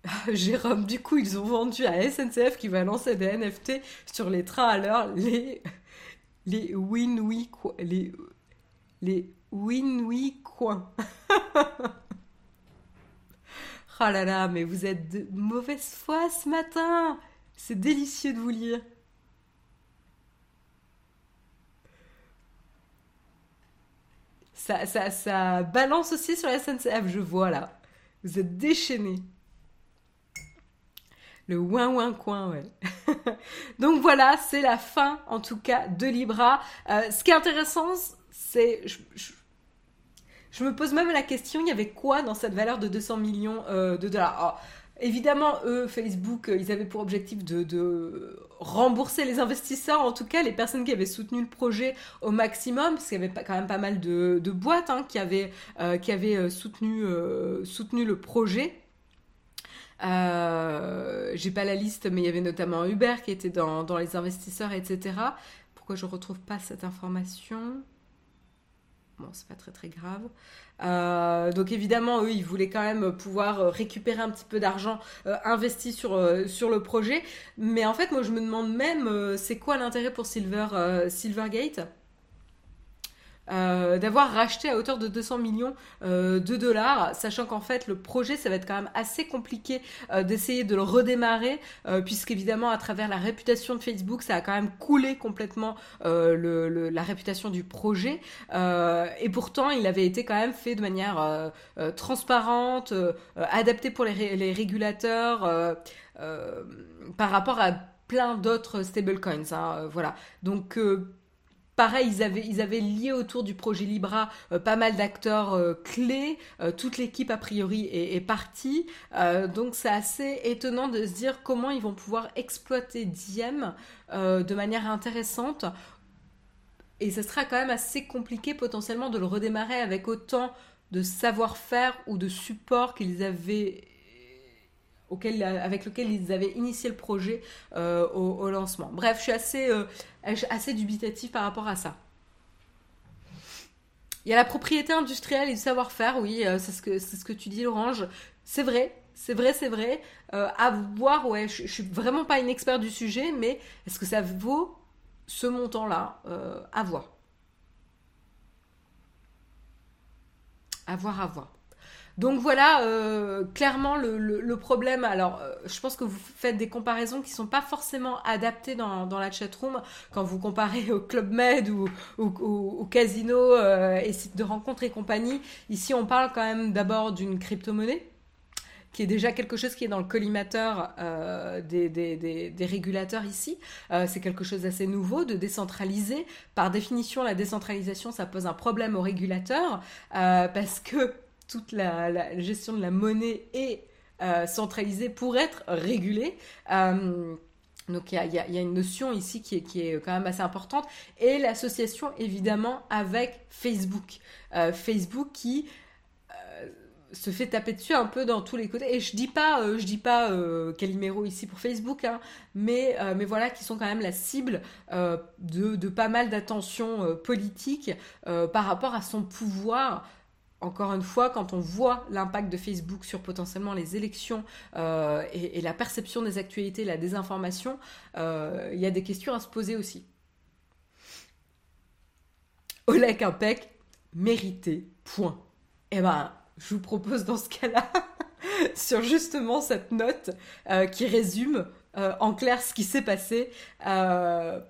Speaker 1: Jérôme, du coup, ils ont vendu à SNCF qui va lancer des NFT sur les trains à l'heure, les les win les les win coins. oh là là, mais vous êtes de mauvaise foi ce matin. C'est délicieux de vous lire. Ça, ça, ça balance aussi sur la SNCF, je vois là. Vous êtes déchaînés. Le ouin ouin coin, ouais. Donc voilà, c'est la fin en tout cas de Libra. Euh, ce qui est intéressant, c'est... Je, me pose même la question, il y avait quoi dans cette valeur de 200 millions euh, de dollars? Évidemment, eux, Facebook, euh, ils avaient pour objectif de, rembourser les investisseurs, en tout cas les personnes qui avaient soutenu le projet au maximum, parce qu'il y avait quand même pas mal de, boîtes hein, qui avaient, soutenu le projet. Euh, j'ai pas la liste, mais il y avait notamment Uber qui était dans, les investisseurs, etc. Pourquoi je retrouve pas cette information? Bon, c'est pas très très grave. Euh, donc évidemment, eux, ils voulaient quand même pouvoir récupérer un petit peu d'argent euh, investi sur, sur le projet. Mais en fait, moi, je me demande même, c'est quoi l'intérêt pour Silver, Silvergate? Euh, d'avoir racheté à hauteur de 200 millions euh, de dollars, sachant qu'en fait le projet ça va être quand même assez compliqué euh, d'essayer de le redémarrer, puisqu'évidemment à travers la réputation de Facebook ça a quand même coulé complètement la réputation du projet, et pourtant il avait été quand même fait de manière transparente, adapté pour les, les régulateurs par rapport à plein d'autres stablecoins. Hein, voilà. Donc Pareil, ils avaient, lié autour du projet Libra euh, pas mal d'acteurs euh, clés. Euh, toute l'équipe, a priori, est, partie. donc, c'est assez étonnant de se dire comment ils vont pouvoir exploiter Diem de manière intéressante. Et ce sera quand même assez compliqué potentiellement de le redémarrer avec autant de savoir-faire ou de support qu'ils avaient avec lequel ils avaient initié le projet euh, au, lancement. Bref, je suis assez, euh, dubitatif par rapport à ça. Il y a la propriété industrielle et le savoir-faire, oui, euh, c'est ce, que, tu dis, Orange. C'est vrai, c'est vrai, c'est vrai. à voir, ouais, je, je, suis vraiment pas une experte du sujet, mais est-ce que ça vaut ce montant-là À voir. À voir, à voir. Donc voilà, euh, clairement le, problème. Alors, euh, je pense que vous faites des comparaisons qui sont pas forcément adaptées dans, la chatroom quand vous comparez au Club Med ou au, casino euh, et sites de rencontres et compagnie. Ici, on parle quand même d'abord d'une crypto-monnaie qui est déjà quelque chose qui est dans le collimateur des, régulateurs ici. c'est quelque chose d'assez nouveau, de décentraliser. Par définition, la décentralisation, ça pose un problème aux régulateurs parce que toute la, gestion de la monnaie est euh, centralisée pour être régulée. Euh, donc il y, a, une notion ici qui est, qui est, quand même assez importante. Et l'association évidemment avec Facebook. Euh, Facebook qui se fait taper dessus un peu dans tous les côtés. Et je dis pas, je dis pas Calimero ici pour Facebook, hein, mais, mais voilà, qui sont quand même la cible de, de, pas mal d'attention politique par rapport à son pouvoir. Encore une fois, quand on voit l'impact de Facebook sur potentiellement les élections et, et, la perception des actualités, la désinformation, il y a des questions à se poser aussi. Oleg Impec, mérité, point. Eh ben, je vous propose dans ce cas-là, sur justement cette note euh, qui résume euh, en clair ce qui s'est passé, euh,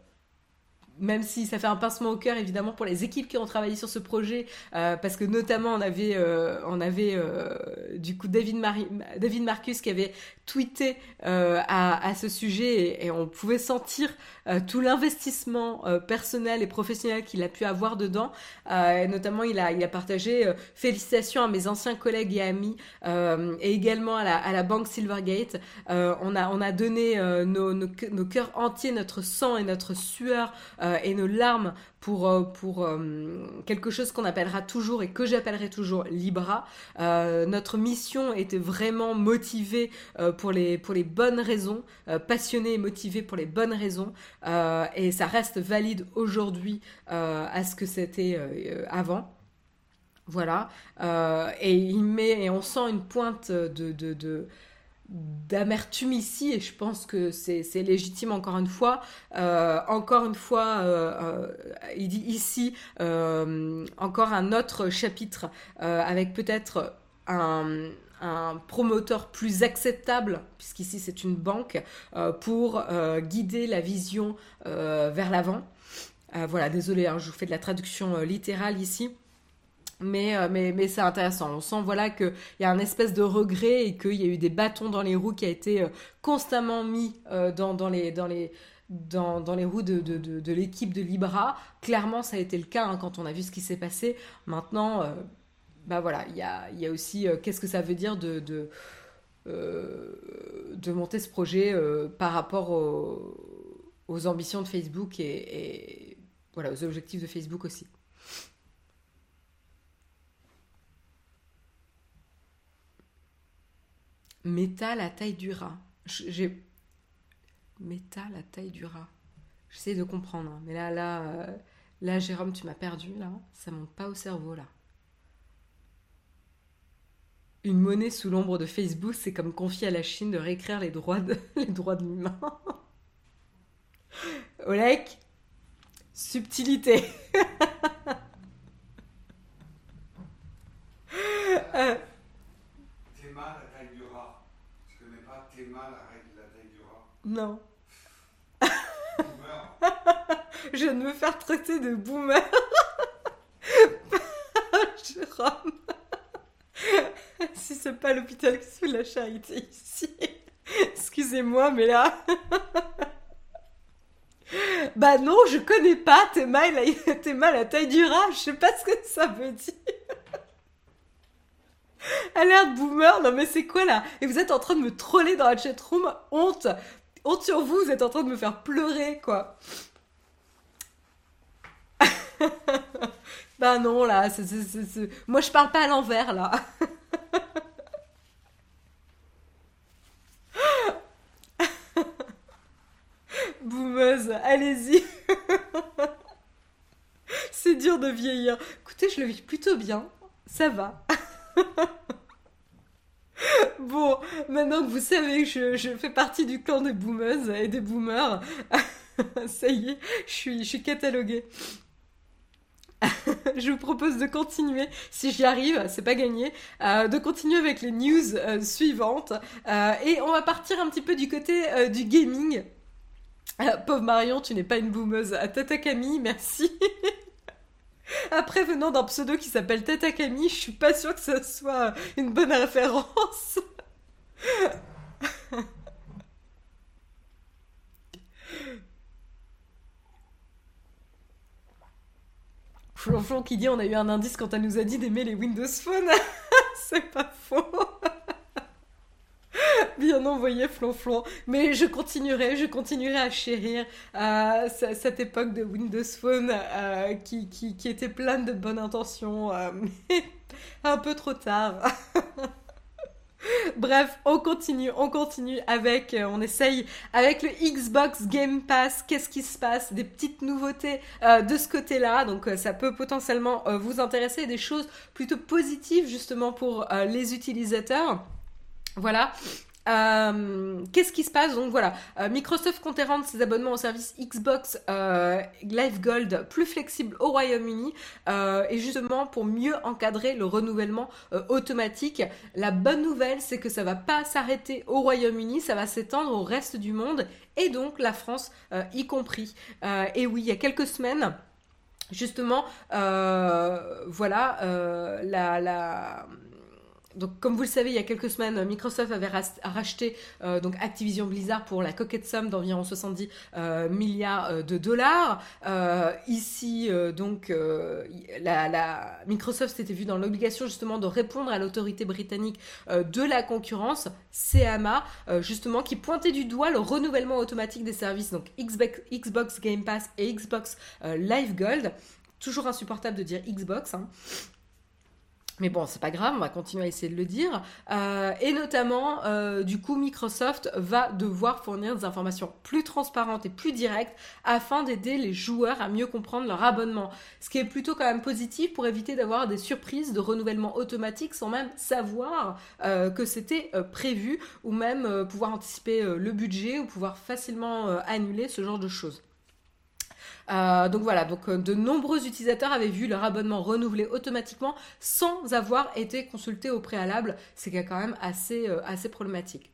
Speaker 1: même si ça fait un pincement au cœur évidemment pour les équipes qui ont travaillé sur ce projet, euh, parce que notamment on avait, euh, on avait euh, du coup David, David Marcus qui avait tweeté à, à, ce sujet et, on pouvait sentir tout l'investissement personnel et professionnel qu'il a pu avoir dedans. Notamment il a, il a partagé félicitations à mes anciens collègues et amis et également à la, à la banque Silvergate. on, a, on a donné nos, nos, nos cœurs entiers, notre sang et notre sueur euh, et nos larmes pour, euh, pour euh, quelque chose qu'on appellera toujours et que j'appellerai toujours Libra. notre mission était vraiment motivée pour, les, pour les bonnes raisons, passionnée et motivée pour les bonnes raisons, et ça reste valide aujourd'hui à ce que c'était avant. Voilà. et il met, et on sent une pointe de d'amertume ici et je pense que c'est légitime encore une fois euh, encore une fois euh, euh, il dit ici encore un autre chapitre avec peut-être un, promoteur plus acceptable, puisqu'ici c'est une banque, pour guider la vision vers l'avant. voilà, désolé, hein, je vous fais de la traduction littérale ici. Mais, euh, mais, mais c'est intéressant. On sent voilà qu'il y a un espèce de regret et qu'il y a eu des bâtons dans les roues qui a été euh, constamment mis euh, dans, dans, les, dans, les, dans, dans les roues de, de, de, l'équipe de Libra. Clairement, ça a été le cas hein, quand on a vu ce qui s'est passé. Maintenant, bah voilà, il y a, y a aussi qu'est-ce que ça veut dire de, de, de monter ce projet par rapport aux, ambitions de Facebook et, et voilà, aux objectifs de Facebook aussi. Méta la taille du rat. J'ai. Méta la taille du rat. J'essaie de comprendre. Hein. Mais là, là, euh, là, Jérôme, tu m'as perdu, là. Ça monte pas au cerveau, là. Une monnaie sous l'ombre de Facebook, c'est comme confier à la Chine de réécrire les droits de, les droits de l'humain. Oleg, subtilité. Non. Je viens de me faire traiter de boomer. Jérôme. si c'est pas l'hôpital qui fait la charité ici. Excusez-moi, mais là. bah non, je connais pas. T'es mal, t'es mal à taille du rat. Je sais pas ce que ça veut dire. Alerte boomer, non mais c'est quoi là? Et vous êtes en train de me troller dans la chatroom, honte honte sur vous, vous êtes en train de me faire pleurer, quoi. bah non, là, moi je parle pas à l'envers, là. Boumeuse, allez-y. C'est dur de vieillir. Écoutez, je le vis plutôt bien. Ça va. Bon, maintenant que vous savez que je, fais partie du clan des boomeuses et des boomers, ça y est, je suis, cataloguée. je vous propose de continuer, si j'y arrive, c'est pas gagné, euh, de continuer avec les news euh, suivantes. Euh, et on va partir un petit peu du côté du gaming. pauvre Marion, tu n'es pas une boomeuse. Tata Camille, merci. Après, venant d'un pseudo qui s'appelle Tata Camille, je suis pas sûre que ce soit une bonne référence. Flonflon qui dit on a eu un indice quand elle nous a dit d'aimer les Windows Phone. C'est pas faux. Bien envoyé, Flonflon. Mais je continuerai, je continuerai à chérir euh, cette époque de Windows Phone euh, qui, qui, qui, était pleine de bonnes intentions, euh, mais un peu trop tard. Bref, on continue, on continue avec, euh, on essaye avec le Xbox Game Pass. Qu'est-ce qui se passe? Des petites nouveautés euh, de ce côté-là. Donc ça peut potentiellement vous intéresser. Des choses plutôt positives justement pour les utilisateurs. Voilà. Euh, qu'est-ce qui se passe Donc voilà, euh, Microsoft comptait rendre ses abonnements au service Xbox euh, Live Gold plus flexibles au Royaume-Uni et justement pour mieux encadrer le renouvellement automatique. La bonne nouvelle, c'est que ça va pas s'arrêter au Royaume-Uni, ça va s'étendre au reste du monde et donc la France y compris. et oui, il y a quelques semaines. Justement, voilà, la, la donc, comme vous le savez, il y a quelques semaines, Microsoft avait racheté euh, Activision Blizzard pour la coquette somme d'environ 70 euh, milliards euh, de dollars. ici, Microsoft s'était vu dans l'obligation justement de répondre à l'autorité britannique de la concurrence, CMA, justement, qui pointait du doigt le renouvellement automatique des services, donc Xbox, Game Pass et Xbox Live Gold. Toujours insupportable de dire Xbox. Hein. Mais bon, c'est pas grave, on va continuer à essayer de le dire. Euh, et notamment, euh, du coup, Microsoft va devoir fournir des informations plus transparentes et plus directes afin d'aider les joueurs à mieux comprendre leur abonnement. Ce qui est plutôt quand même positif pour éviter d'avoir des surprises de renouvellement automatique sans même savoir euh, que c'était prévu ou même pouvoir anticiper le budget ou pouvoir facilement annuler ce genre de choses. Euh, donc voilà, donc euh, de nombreux utilisateurs avaient vu leur abonnement renouvelé automatiquement sans avoir été consultés au préalable, c'est quand même assez, euh, assez problématique.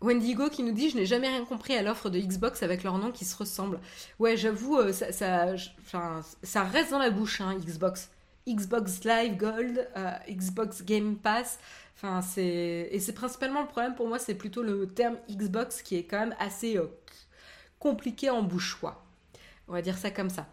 Speaker 1: Wendigo qui nous dit je n'ai jamais rien compris à l'offre de Xbox avec leurs noms qui se ressemblent. Ouais, j'avoue, ça, ça, reste dans la bouche, hein, Xbox. Xbox Live Gold, Xbox Game Pass. Enfin, c'est et c'est principalement le problème pour moi, c'est plutôt le terme Xbox qui est quand même assez compliqué en bouche-choix. On va dire ça comme ça.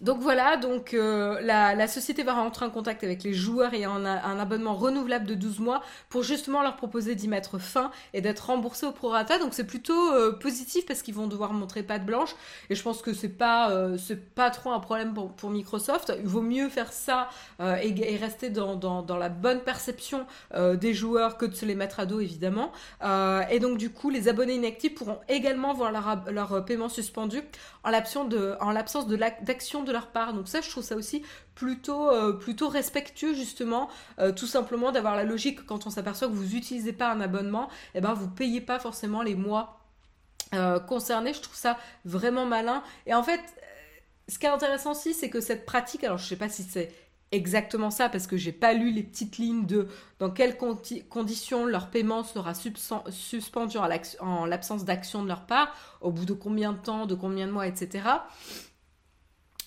Speaker 1: Donc voilà, donc euh, la, société va rentrer en contact avec les joueurs et un, abonnement renouvelable de 12 mois pour justement leur proposer d'y mettre fin et d'être remboursés au prorata. Donc c'est plutôt euh, positif parce qu'ils vont devoir montrer patte blanche et je pense que c'est pas euh, c'est pas trop un problème pour, Microsoft. Il vaut mieux faire ça et, rester dans, dans, la bonne perception des joueurs que de se les mettre à dos évidemment. et donc du coup, les abonnés inactifs pourront également voir leur, leur paiement suspendu en l'absence de d'action leur part. Donc ça, je trouve ça aussi plutôt, euh, plutôt respectueux justement, euh, tout simplement d'avoir la logique quand on s'aperçoit que vous n'utilisez pas un abonnement, et eh ben vous payez pas forcément les mois euh, concernés. Je trouve ça vraiment malin. Et en fait, ce qui est intéressant aussi, c'est que cette pratique, alors je sais pas si c'est exactement ça parce que j'ai pas lu les petites lignes de dans quelles conditions leur paiement sera suspendu en l'absence d'action de leur part, au bout de combien de temps, de combien de mois, etc.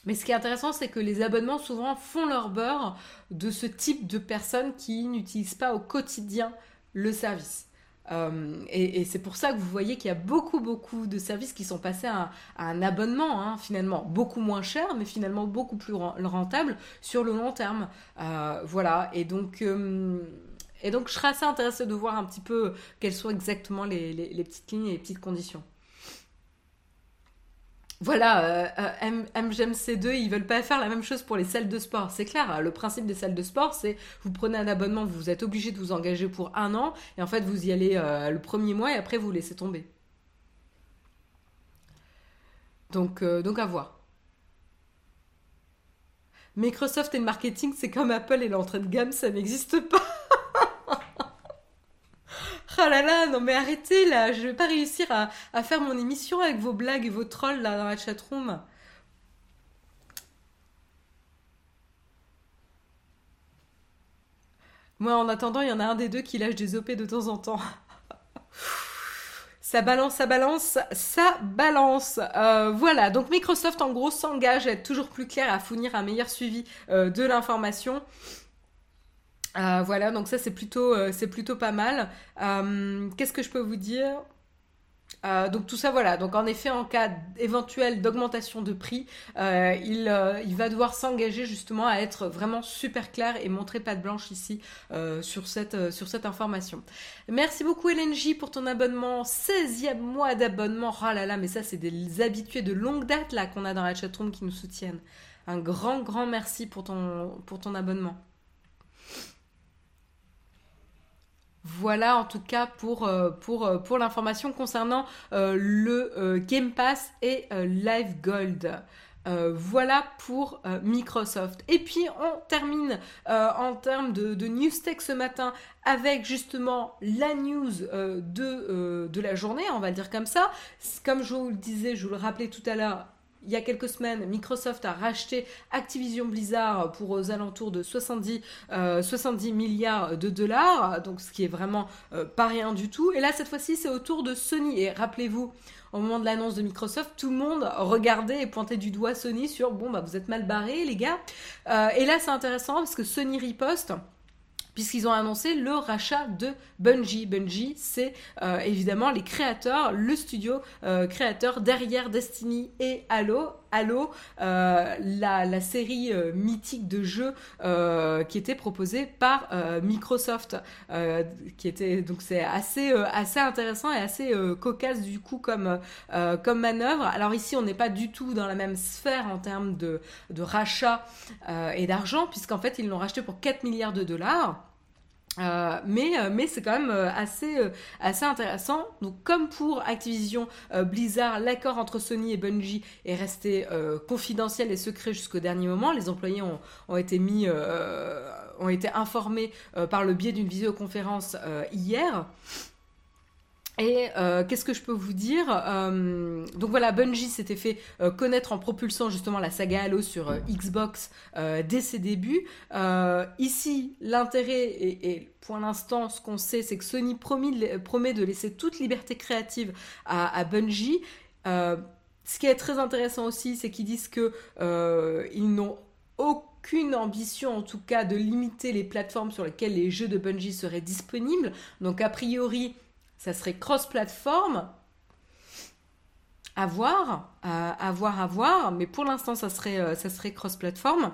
Speaker 1: Mais ce qui est intéressant, c'est que les abonnements souvent font leur beurre de ce type de personnes qui n'utilisent pas au quotidien le service. Euh, et, c'est pour ça que vous voyez qu'il y a beaucoup, beaucoup de services qui sont passés à, un abonnement, hein, finalement, beaucoup moins cher, mais finalement beaucoup plus rentable sur le long terme. Euh, voilà, et donc, euh, et donc je serais assez intéressée de voir un petit peu quelles sont exactement les petites lignes et les petites conditions. Voilà, euh, euh MGMC2, ils veulent pas faire la même chose pour les salles de sport. C'est clair, le principe des salles de sport, c'est vous prenez un abonnement, vous êtes obligé de vous engager pour un an, et en fait vous y allez euh, le premier mois et après vous laissez tomber. Donc, donc à voir. Microsoft et le marketing, c'est comme Apple et l'entrée de gamme, ça n'existe pas. Oh là là, non mais arrêtez là, je vais pas réussir à, faire mon émission avec vos blagues et vos trolls là dans la chatroom. Moi, en attendant, il y en a un des deux qui lâche des OP de temps en temps. ça balance, ça balance, ça balance. Euh, voilà, donc Microsoft en gros s'engage à être toujours plus clair, à fournir un meilleur suivi euh, de l'information. Euh, voilà, donc ça c'est plutôt, euh, plutôt pas mal. Euh, qu'est-ce que je peux vous dire? Donc tout ça voilà, donc en effet en cas éventuel d'augmentation de prix, il, il, va devoir s'engager justement à être vraiment super clair et montrer patte blanche ici sur, cette, sur cette information. Merci beaucoup LNJ pour ton abonnement, 16e mois d'abonnement, oh là là mais ça c'est des habitués de longue date là qu'on a dans la chatroom qui nous soutiennent. Un grand grand merci pour ton, pour ton abonnement. Voilà en tout cas pour, euh, euh, l'information concernant euh, le Game Pass et Live Gold. voilà pour Microsoft. Et puis on termine en termes de, de, news tech ce matin avec justement la news de, de la journée, on va dire comme ça. Comme je vous le disais, je vous le rappelais tout à l'heure, il y a quelques semaines, Microsoft a racheté Activision Blizzard pour aux alentours de 70, 70 euh, milliards de dollars, donc ce qui est vraiment euh, pas rien du tout. Et là, cette fois-ci, c'est au tour de Sony. Et rappelez-vous, au moment de l'annonce de Microsoft, tout le monde regardait et pointait du doigt Sony sur bon, bah vous êtes mal barrés, les gars. Euh, et là, c'est intéressant parce que Sony riposte puisqu'ils ont annoncé le rachat de Bungie. Bungie, c'est euh, évidemment les créateurs, le studio euh, créateur derrière Destiny et Halo. Halo, euh, la, série mythique de jeux qui était proposée par Microsoft, qui était donc c'est assez assez intéressant et assez cocasse du coup comme comme manœuvre. Alors ici, on n'est pas du tout dans la même sphère en termes de, de rachat et d'argent, puisqu'en fait, ils l'ont racheté pour 4 milliards de dollars. Euh, mais euh, mais c'est quand même euh, assez assez intéressant. Donc comme pour Activision Blizzard, l'accord entre Sony et Bungie est resté confidentiel et secret jusqu'au dernier moment. Les employés ont, ont été mis ont été informés par le biais d'une visioconférence hier. Et euh, qu'est-ce que je peux vous dire euh, Donc voilà, Bungie s'était fait euh, connaître en propulsant justement la saga Halo sur Xbox dès ses débuts. ici, l'intérêt, et, pour l'instant, ce qu'on sait, c'est que Sony promet de laisser toute liberté créative à, à Bungie. ce qui est très intéressant aussi, c'est qu'ils disent que ils n'ont aucune ambition en tout cas de limiter les plateformes sur lesquelles les jeux de Bungie seraient disponibles. Donc a priori, ça serait cross-platform. À voir, à, voir, à voir, mais pour l'instant, ça serait, euh, cross-platform.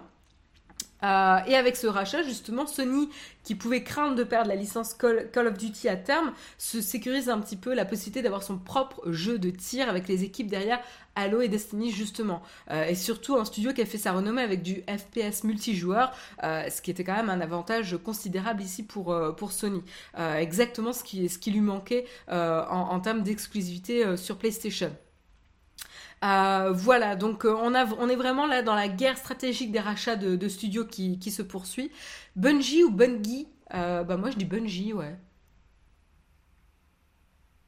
Speaker 1: Euh, et avec ce rachat, justement, Sony, qui pouvait craindre de perdre la licence Call, of Duty à terme, se sécurise un petit peu la possibilité d'avoir son propre jeu de tir avec les équipes derrière Halo et Destiny, justement. Euh, et surtout un studio qui a fait sa renommée avec du FPS multijoueur, euh, ce qui était quand même un avantage considérable ici pour, pour Sony. exactement ce qui, lui manquait en, termes d'exclusivité sur PlayStation. Euh, voilà, donc euh, on, est vraiment là dans la guerre stratégique des rachats de, studios qui, se poursuit. Bungie ou Bungie euh, Bah moi je dis Bungie, ouais.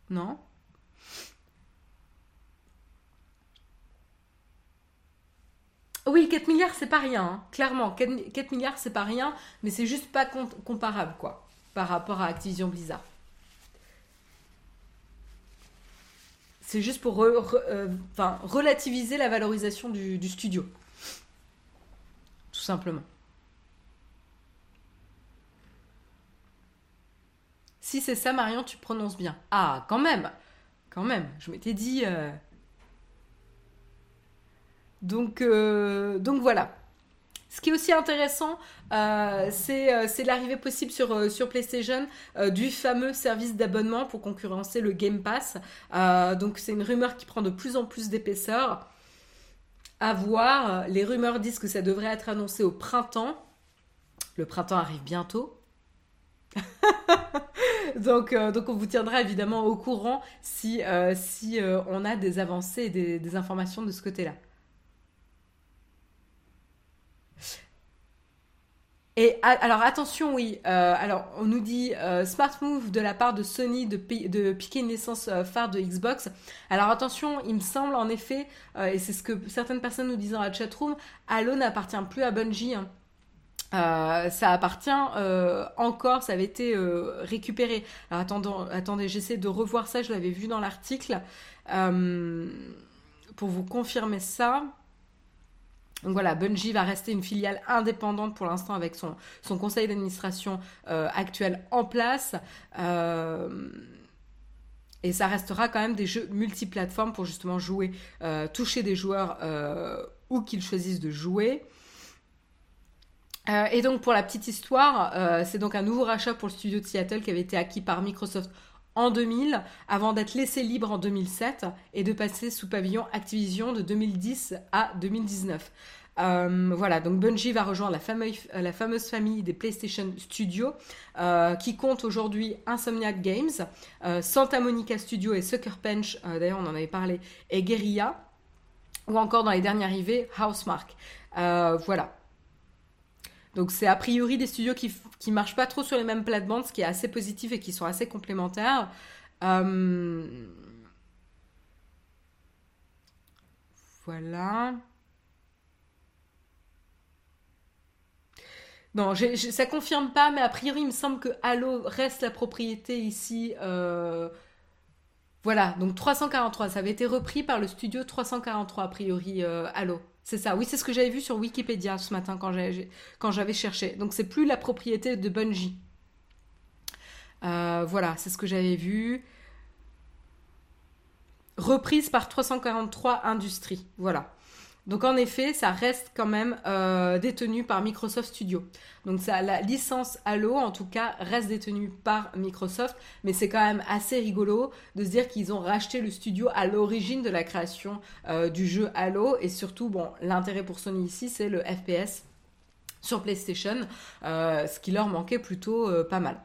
Speaker 1: Non? Oui, 4 milliards, c'est pas rien, hein. clairement. 4, milliards, c'est pas rien, mais c'est juste pas comparable, quoi, par rapport à Activision Blizzard. C'est juste pour euh, relativiser la valorisation du, studio. Tout simplement. Si c'est ça, Marion, tu prononces bien. Ah, quand même. Quand même. Je m'étais dit. Euh. Donc, euh, donc voilà. Ce qui est aussi intéressant, euh, euh, c'est l'arrivée possible sur, PlayStation du fameux service d'abonnement pour concurrencer le Game Pass. donc c'est une rumeur qui prend de plus en plus d'épaisseur. À voir, les rumeurs disent que ça devrait être annoncé au printemps. Le printemps arrive bientôt. donc, on vous tiendra évidemment au courant si, si on a des avancées et des informations de ce côté-là. Et alors attention, oui. Euh, alors on nous dit euh, smart move de la part de Sony de, piquer une licence euh, phare de Xbox. Alors attention, il me semble en effet, et c'est ce que certaines personnes nous disent dans la chatroom, Halo n'appartient plus à Bungie. Hein. ça appartient encore, ça avait été récupéré. Alors attendez j'essaie de revoir ça, je l'avais vu dans l'article. pour vous confirmer ça. Donc voilà, Bungie va rester une filiale indépendante pour l'instant avec son, conseil d'administration euh, actuel en place. Euh, et ça restera quand même des jeux multiplateformes pour justement jouer, euh, toucher des joueurs où qu'ils choisissent de jouer. et donc pour la petite histoire, c'est donc un nouveau rachat pour le studio de Seattle qui avait été acquis par Microsoft en 2000 avant d'être laissé libre en 2007 et de passer sous pavillon Activision de 2010 à 2019. Euh, voilà, donc Bungie va rejoindre la fameuse, la fameuse famille des PlayStation Studios, qui compte aujourd'hui Insomniac Games, Santa Monica Studio et Sucker Punch, d'ailleurs on en avait parlé, et Guerrilla, ou encore dans les derniers arrivés, Housemark. voilà. Donc c'est a priori des studios qui, qui marchent pas trop sur les mêmes plates-bandes, ce qui est assez positif et qui sont assez complémentaires. Euh, voilà. Non, ça confirme pas, mais a priori, il me semble que Halo reste la propriété ici. Euh, voilà, donc 343, ça avait été repris par le studio 343, a priori, euh, Halo. C'est ça, oui, c'est ce que j'avais vu sur Wikipédia ce matin quand j'avais cherché. Donc c'est plus la propriété de Bungie. Euh, voilà, c'est ce que j'avais vu. Reprise par 343 Industries. Voilà. Donc en effet, ça reste quand même euh, détenu par Microsoft Studio. Donc ça, la licence Halo, en tout cas, reste détenue par Microsoft, mais c'est quand même assez rigolo de se dire qu'ils ont racheté le studio à l'origine de la création euh, du jeu Halo, et surtout, bon, l'intérêt pour Sony ici, c'est le FPS sur PlayStation, euh, ce qui leur manquait plutôt pas mal.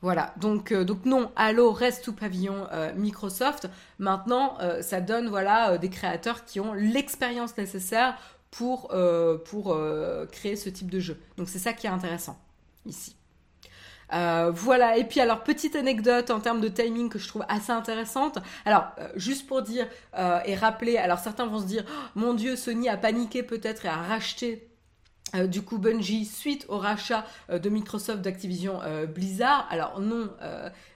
Speaker 1: Voilà, donc, euh, donc non, Halo reste sous pavillon euh, Microsoft. Maintenant, euh, ça donne voilà, des créateurs qui ont l'expérience nécessaire pour, pour créer ce type de jeu. Donc c'est ça qui est intéressant ici. voilà, et puis alors petite anecdote en termes de timing que je trouve assez intéressante. Alors, juste pour dire et rappeler, alors certains vont se dire, oh, mon Dieu, Sony a paniqué peut-être et a racheté euh, du coup, Bungie, suite au rachat euh, de Microsoft d'Activision euh, Blizzard, alors non,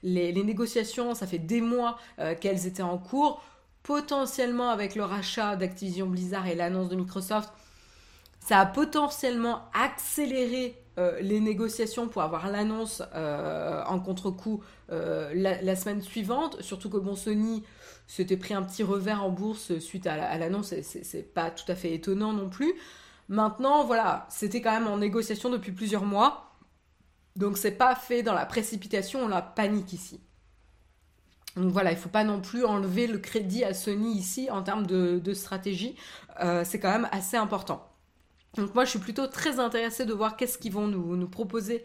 Speaker 1: les, négociations, ça fait des mois qu'elles étaient en cours. Potentiellement, avec le rachat d'Activision Blizzard et l'annonce de Microsoft, ça a potentiellement accéléré les négociations pour avoir l'annonce en contre-coup la, semaine suivante. Surtout que bon, Sony s'était pris un petit revers en bourse suite à l'annonce, c'est pas tout à fait étonnant non plus. Maintenant, voilà, c'était quand même en négociation depuis plusieurs mois. Donc c'est pas fait dans la précipitation, on la panique ici. Donc voilà, il ne faut pas non plus enlever le crédit à Sony ici en termes de, stratégie. Euh, c'est quand même assez important. Donc moi je suis plutôt très intéressée de voir qu'est-ce qu'ils vont nous, proposer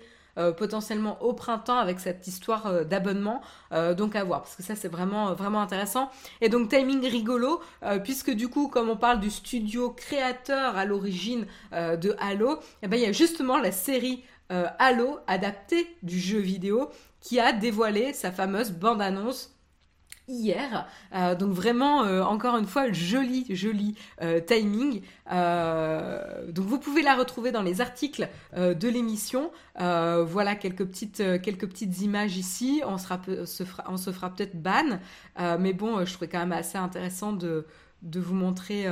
Speaker 1: potentiellement au printemps avec cette histoire euh, d'abonnement. Euh, donc à voir, parce que ça c'est vraiment, vraiment intéressant. Et donc timing rigolo, puisque du coup, comme on parle du studio créateur à l'origine de Halo, eh ben, il y a justement la série Halo adaptée du jeu vidéo qui a dévoilé sa fameuse bande-annonce hier. Euh, donc vraiment, euh, encore une fois, joli, joli euh, timing. donc vous pouvez la retrouver dans les articles de l'émission. voilà quelques petites, quelques petites images ici. On, se fera peut-être ban. mais bon, je trouvais quand même assez intéressant de, de vous montrer...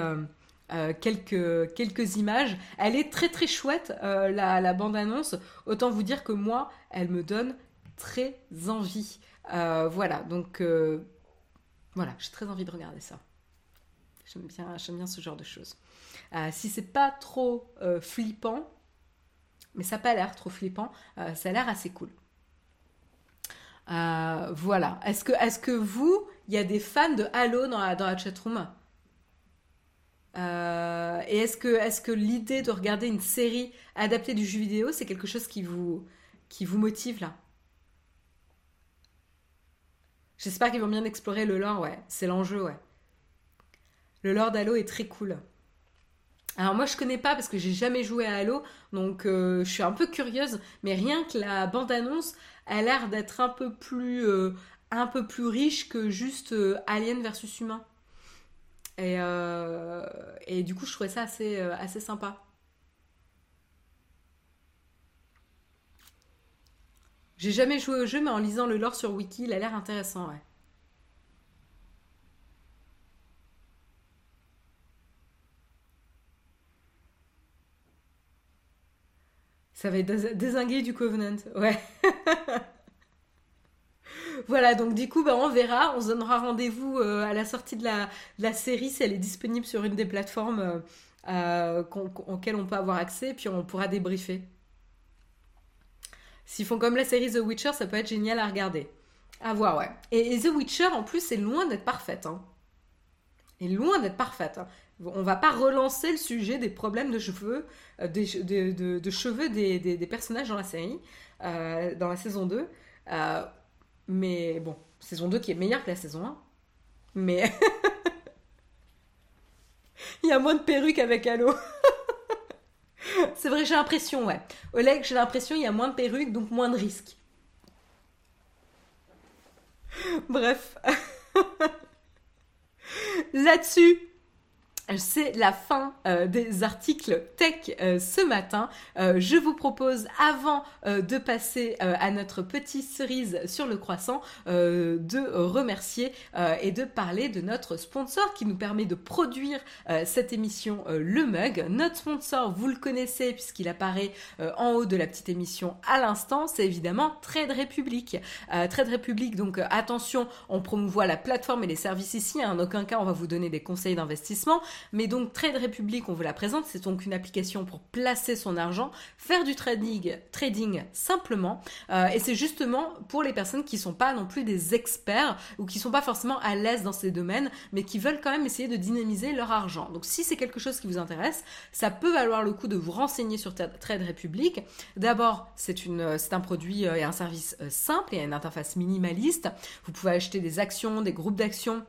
Speaker 1: quelques, quelques images. Elle est très très chouette, la, la bande-annonce. Autant vous dire que moi, elle me donne très envie. voilà, donc voilà, j'ai très envie de regarder ça. J'aime bien, j'aime bien ce genre de choses. Euh, si c'est pas trop euh, flippant, mais ça n'a pas l'air trop flippant, euh, ça a l'air assez cool. voilà. Est-ce que, est que vous, il y a des fans de Halo dans la, dans la chatroom? Et est-ce que, est que l'idée de regarder une série adaptée du jeu vidéo, c'est quelque chose qui vous, qui vous motive là? J'espère qu'ils vont bien explorer le lore, ouais. C'est l'enjeu, ouais. Le lore d'Halo est très cool. Alors moi je connais pas parce que j'ai jamais joué à Halo, donc euh, je suis un peu curieuse, mais rien que la bande-annonce a l'air d'être un peu plus euh, un peu plus riche que juste euh, Alien versus Humain. Et, du coup je trouvais ça assez, assez sympa. J'ai jamais joué au jeu, mais en lisant le lore sur Wiki, il a l'air intéressant. Ça va être désingué du Covenant, ouais. voilà, donc du coup, bah, on verra. On se donnera rendez-vous euh, à la sortie de la, série si elle est disponible sur une des plateformes euh, euh, auxquelles on peut avoir accès, puis on pourra débriefer. S'ils font comme la série The Witcher, ça peut être génial à regarder. À voir, ouais. Et, The Witcher, en plus, c'est loin d'être parfaite. Hein. est loin d'être parfaite. Hein. On va pas relancer le sujet des problèmes de cheveux, euh, des, de, cheveux des, personnages dans la série, euh, dans la saison 2. Euh, mais bon, saison 2 qui est meilleure que la saison 1. Mais il y a moins de perruques avec Halo. C'est vrai, j'ai l'impression, ouais. Oleg, j'ai l'impression il y a moins de perruques, donc moins de risques. Bref. Là-dessus, c'est la fin euh, des articles tech euh, ce matin. Euh, je vous propose, avant de passer à notre petite cerise sur le croissant, de remercier et de parler de notre sponsor qui nous permet de produire cette émission Le Mug. Notre sponsor, vous le connaissez puisqu'il apparaît en haut de la petite émission à l'instant, c'est évidemment Trade Republic. Trade Republic, donc attention, on promouvoit la plateforme et les services ici. Hein. en aucun cas, on va vous donner des conseils d'investissement. Mais donc Trade Republic, on vous la présente, c'est donc une application pour placer son argent, faire du trading, trading simplement. Euh, et c'est justement pour les personnes qui sont pas non plus des experts ou qui sont pas forcément à l'aise dans ces domaines, mais qui veulent quand même essayer de dynamiser leur argent. Donc si c'est quelque chose qui vous intéresse, ça peut valoir le coup de vous renseigner sur Trade Republic. D'abord, c'est un produit euh, et un service euh, simple et une interface minimaliste. Vous pouvez acheter des actions, des groupes d'actions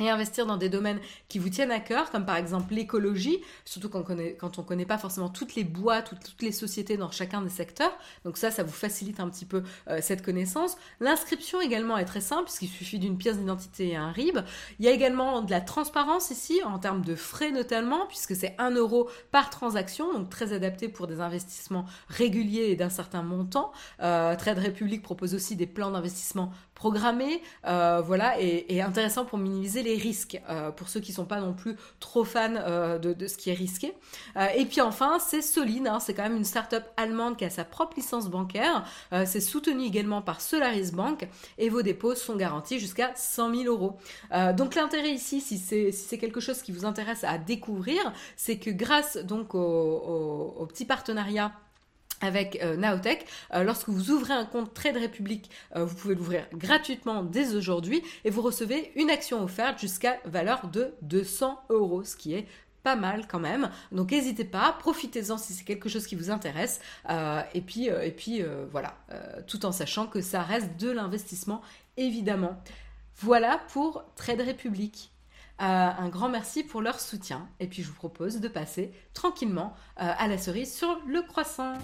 Speaker 1: et investir dans des domaines qui vous tiennent à cœur, comme par exemple l'écologie, surtout quand on connaît, quand on connaît pas forcément toutes les boîtes, toutes, toutes, les sociétés dans chacun des secteurs. Donc ça, ça vous facilite un petit peu euh, cette connaissance. L'inscription également est très simple, puisqu'il suffit d'une pièce d'identité et un RIB. Il y a également de la transparence ici, en termes de frais notamment, puisque c'est 1 euro par transaction, donc très adapté pour des investissements réguliers et d'un certain montant. Euh, Trade Republic propose aussi des plans d'investissement programmés, euh, voilà, et, intéressant pour minimiser les risques euh, pour ceux qui sont pas non plus trop fans euh, de, ce qui est risqué. Et puis enfin, c'est solide, hein, c'est quand même une start-up allemande qui a sa propre licence bancaire. c'est soutenu également par Solaris Bank et vos dépôts sont garantis jusqu'à 100 000 euros. donc l'intérêt ici, si c'est quelque chose qui vous intéresse à découvrir, c'est que grâce donc au petit partenariat avec euh, Naotech. Euh, lorsque vous ouvrez un compte Trade Republic, euh, vous pouvez l'ouvrir gratuitement dès aujourd'hui et vous recevez une action offerte jusqu'à valeur de 200 euros, ce qui est pas mal quand même. Donc n'hésitez pas, profitez-en si c'est quelque chose qui vous intéresse. et puis, et puis voilà, tout en sachant que ça reste de l'investissement évidemment. Voilà pour Trade Republic. Euh, un grand merci pour leur soutien. Et puis je vous propose de passer tranquillement euh, à la cerise sur le croissant.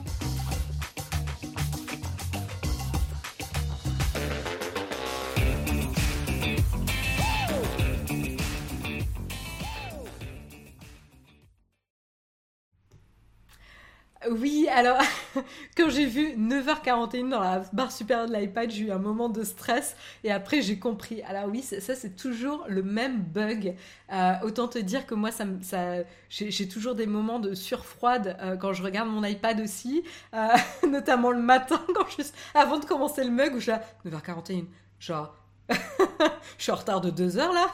Speaker 1: Oui, alors quand j'ai vu 9h41 dans la barre supérieure de l'iPad, j'ai eu un moment de stress et après j'ai compris. Alors oui, ça c'est toujours le même bug. Euh, autant te dire que moi, ça, ça j'ai toujours des moments de surfroide euh, quand je regarde mon iPad aussi, euh, notamment le matin, quand je, avant de commencer le mug, où je 9h41, genre je suis en retard de 2 heures là.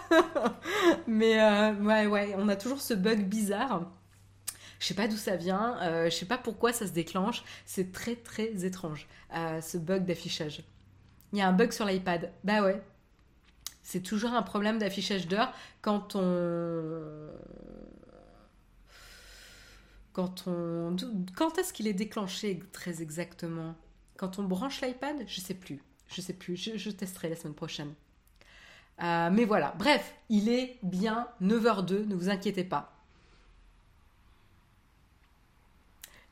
Speaker 1: Mais ouais, ouais, on a toujours ce bug bizarre. Je sais pas d'où ça vient, euh, je sais pas pourquoi ça se déclenche. C'est très très étrange, euh, ce bug d'affichage. Il y a un bug sur l'iPad. Bah ouais. C'est toujours un problème d'affichage d'heure quand on. Quand on. Quand est-ce qu'il est déclenché très exactement? Quand on branche l'iPad? Je sais plus. Je sais plus. Je, testerai la semaine prochaine. Euh, mais voilà. Bref, il est bien 9h02, ne vous inquiétez pas.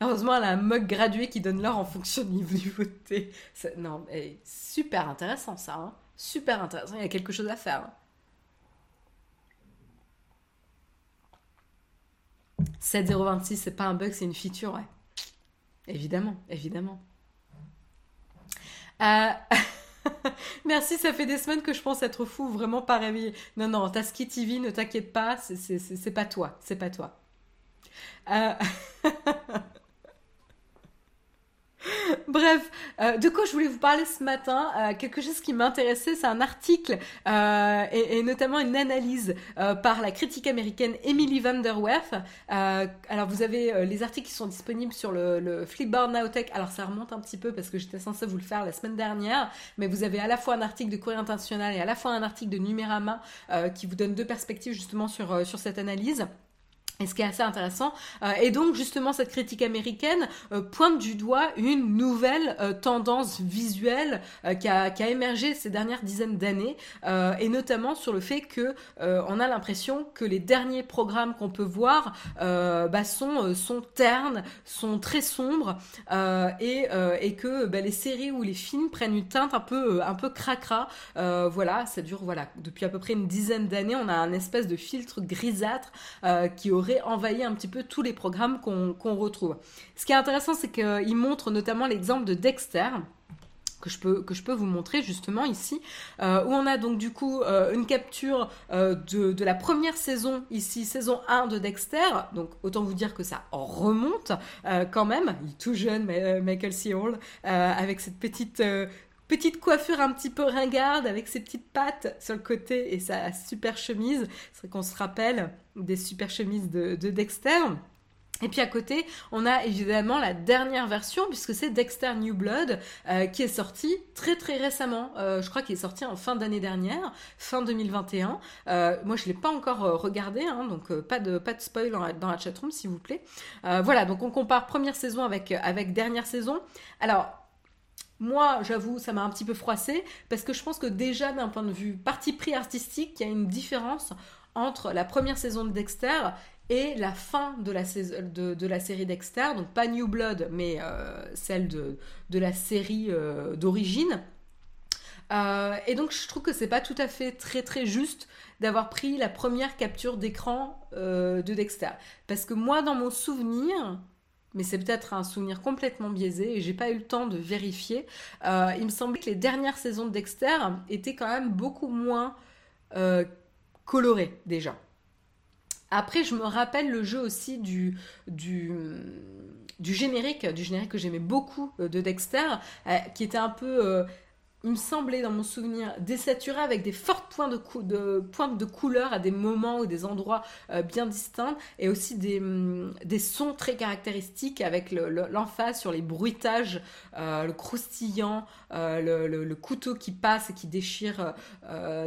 Speaker 1: Heureusement, elle a un mug gradué qui donne l'heure en fonction du niveau de thé. Non, super intéressant ça. Hein. Super intéressant. Il y a quelque chose à faire. 7026, c'est pas un bug, c'est une feature, ouais. Évidemment, évidemment. Euh, merci, ça fait des semaines que je pense être fou, vraiment pas réveillé. Non, non, Tasky TV, ne t'inquiète pas, c'est pas toi, c'est pas toi. Euh... Bref, euh, de quoi je voulais vous parler ce matin euh, Quelque chose qui m'intéressait, c'est un article euh, et, notamment une analyse par la critique américaine Emily Van Der Werf. Euh, alors vous avez les articles qui sont disponibles sur le, le Flipboard Nowtech. Alors ça remonte un petit peu parce que j'étais censée vous le faire la semaine dernière, mais vous avez à la fois un article de Courrier International et à la fois un article de Numérama qui vous donne deux perspectives justement sur, sur cette analyse. Et ce qui est assez intéressant. Euh, et donc justement cette critique américaine euh, pointe du doigt une nouvelle euh, tendance visuelle qui a, émergé ces dernières dizaines d'années, et notamment sur le fait que on a l'impression que les derniers programmes qu'on peut voir bah, sont, ternes, sont très sombres, et, et, que bah, les séries ou les films prennent une teinte un peu, un peu cracra. voilà, ça dure voilà depuis à peu près une dizaine d'années. On a un espèce de filtre grisâtre qui aurait envahi un petit peu tous les programmes qu'on qu retrouve. Ce qui est intéressant, c'est qu'il montre notamment l'exemple de Dexter. Que je, peux, que je peux vous montrer justement ici, euh, où on a donc du coup euh, une capture euh, de, de, la première saison, ici saison 1 de Dexter, donc autant vous dire que ça remonte quand même, il est tout jeune Michael C. Hall, avec cette petite petite coiffure un petit peu ringarde avec ses petites pattes sur le côté et sa super chemise. C'est qu'on se rappelle des super chemises de, de Dexter. Et puis à côté, on a évidemment la dernière version, puisque c'est Dexter New Blood, euh, qui est sorti très très récemment. Euh, je crois qu'il est sorti en fin d'année dernière, fin 2021. Euh, moi, je ne l'ai pas encore regardé, hein, donc pas, de, pas de spoil dans la, dans la chatroom, s'il vous plaît. Voilà, donc on compare première saison avec, avec dernière saison. Alors, moi, j'avoue, ça m'a un petit peu froissé parce que je pense que déjà d'un point de vue parti pris artistique, il y a une différence entre la première saison de Dexter et la fin de la, série Dexter, donc pas New Blood, mais euh, celle de, la série euh, d'origine. Euh, et donc je trouve que c'est pas tout à fait très très juste d'avoir pris la première capture d'écran de Dexter. Parce que moi, dans mon souvenir, mais c'est peut-être un souvenir complètement biaisé et j'ai pas eu le temps de vérifier. Euh, il me semblait que les dernières saisons de Dexter étaient quand même beaucoup moins euh, colorées déjà. Après, je me rappelle le jeu aussi du, du, générique, du générique que j'aimais beaucoup euh, de Dexter, qui était un peu il me semblait dans mon souvenir désaturé avec des fortes pointes de, pointes de couleur à des moments ou des endroits euh, bien distincts et aussi des, mm, sons très caractéristiques avec l'emphase le, sur les bruitages, euh, le croustillant, euh, le, couteau qui passe et qui déchire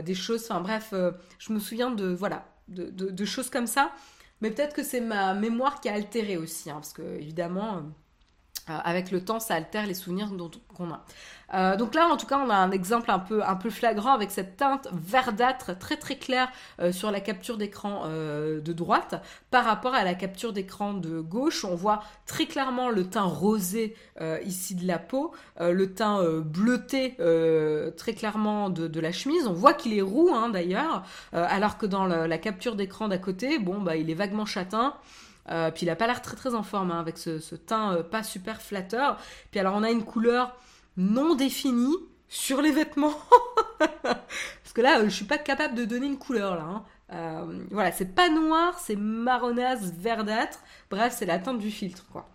Speaker 1: des choses. Enfin bref, je me souviens de, voilà, de choses comme ça. Mais peut-être que c'est ma mémoire qui a altéré aussi, hein, parce que évidemment, euh, avec le temps, ça altère les souvenirs qu'on a. Euh, donc là, en tout cas, on a un exemple un peu, un peu flagrant avec cette teinte verdâtre très très claire euh, sur la capture d'écran euh, de droite par rapport à la capture d'écran de gauche. On voit très clairement le teint rosé euh, ici de la peau, le teint bleuté très clairement de, la chemise. On voit qu'il est roux hein, d'ailleurs, alors que dans le, la capture d'écran d'à côté, bon, bah, il est vaguement châtain. Euh, puis il a pas l'air très très en forme hein, avec ce, teint euh, pas super flatteur. Puis alors on a une couleur non définie sur les vêtements. Parce que là, euh, je suis pas capable de donner une couleur là. Hein. Euh, voilà, c'est pas noir, c'est marronasse, verdâtre. Bref, c'est la teinte du filtre quoi.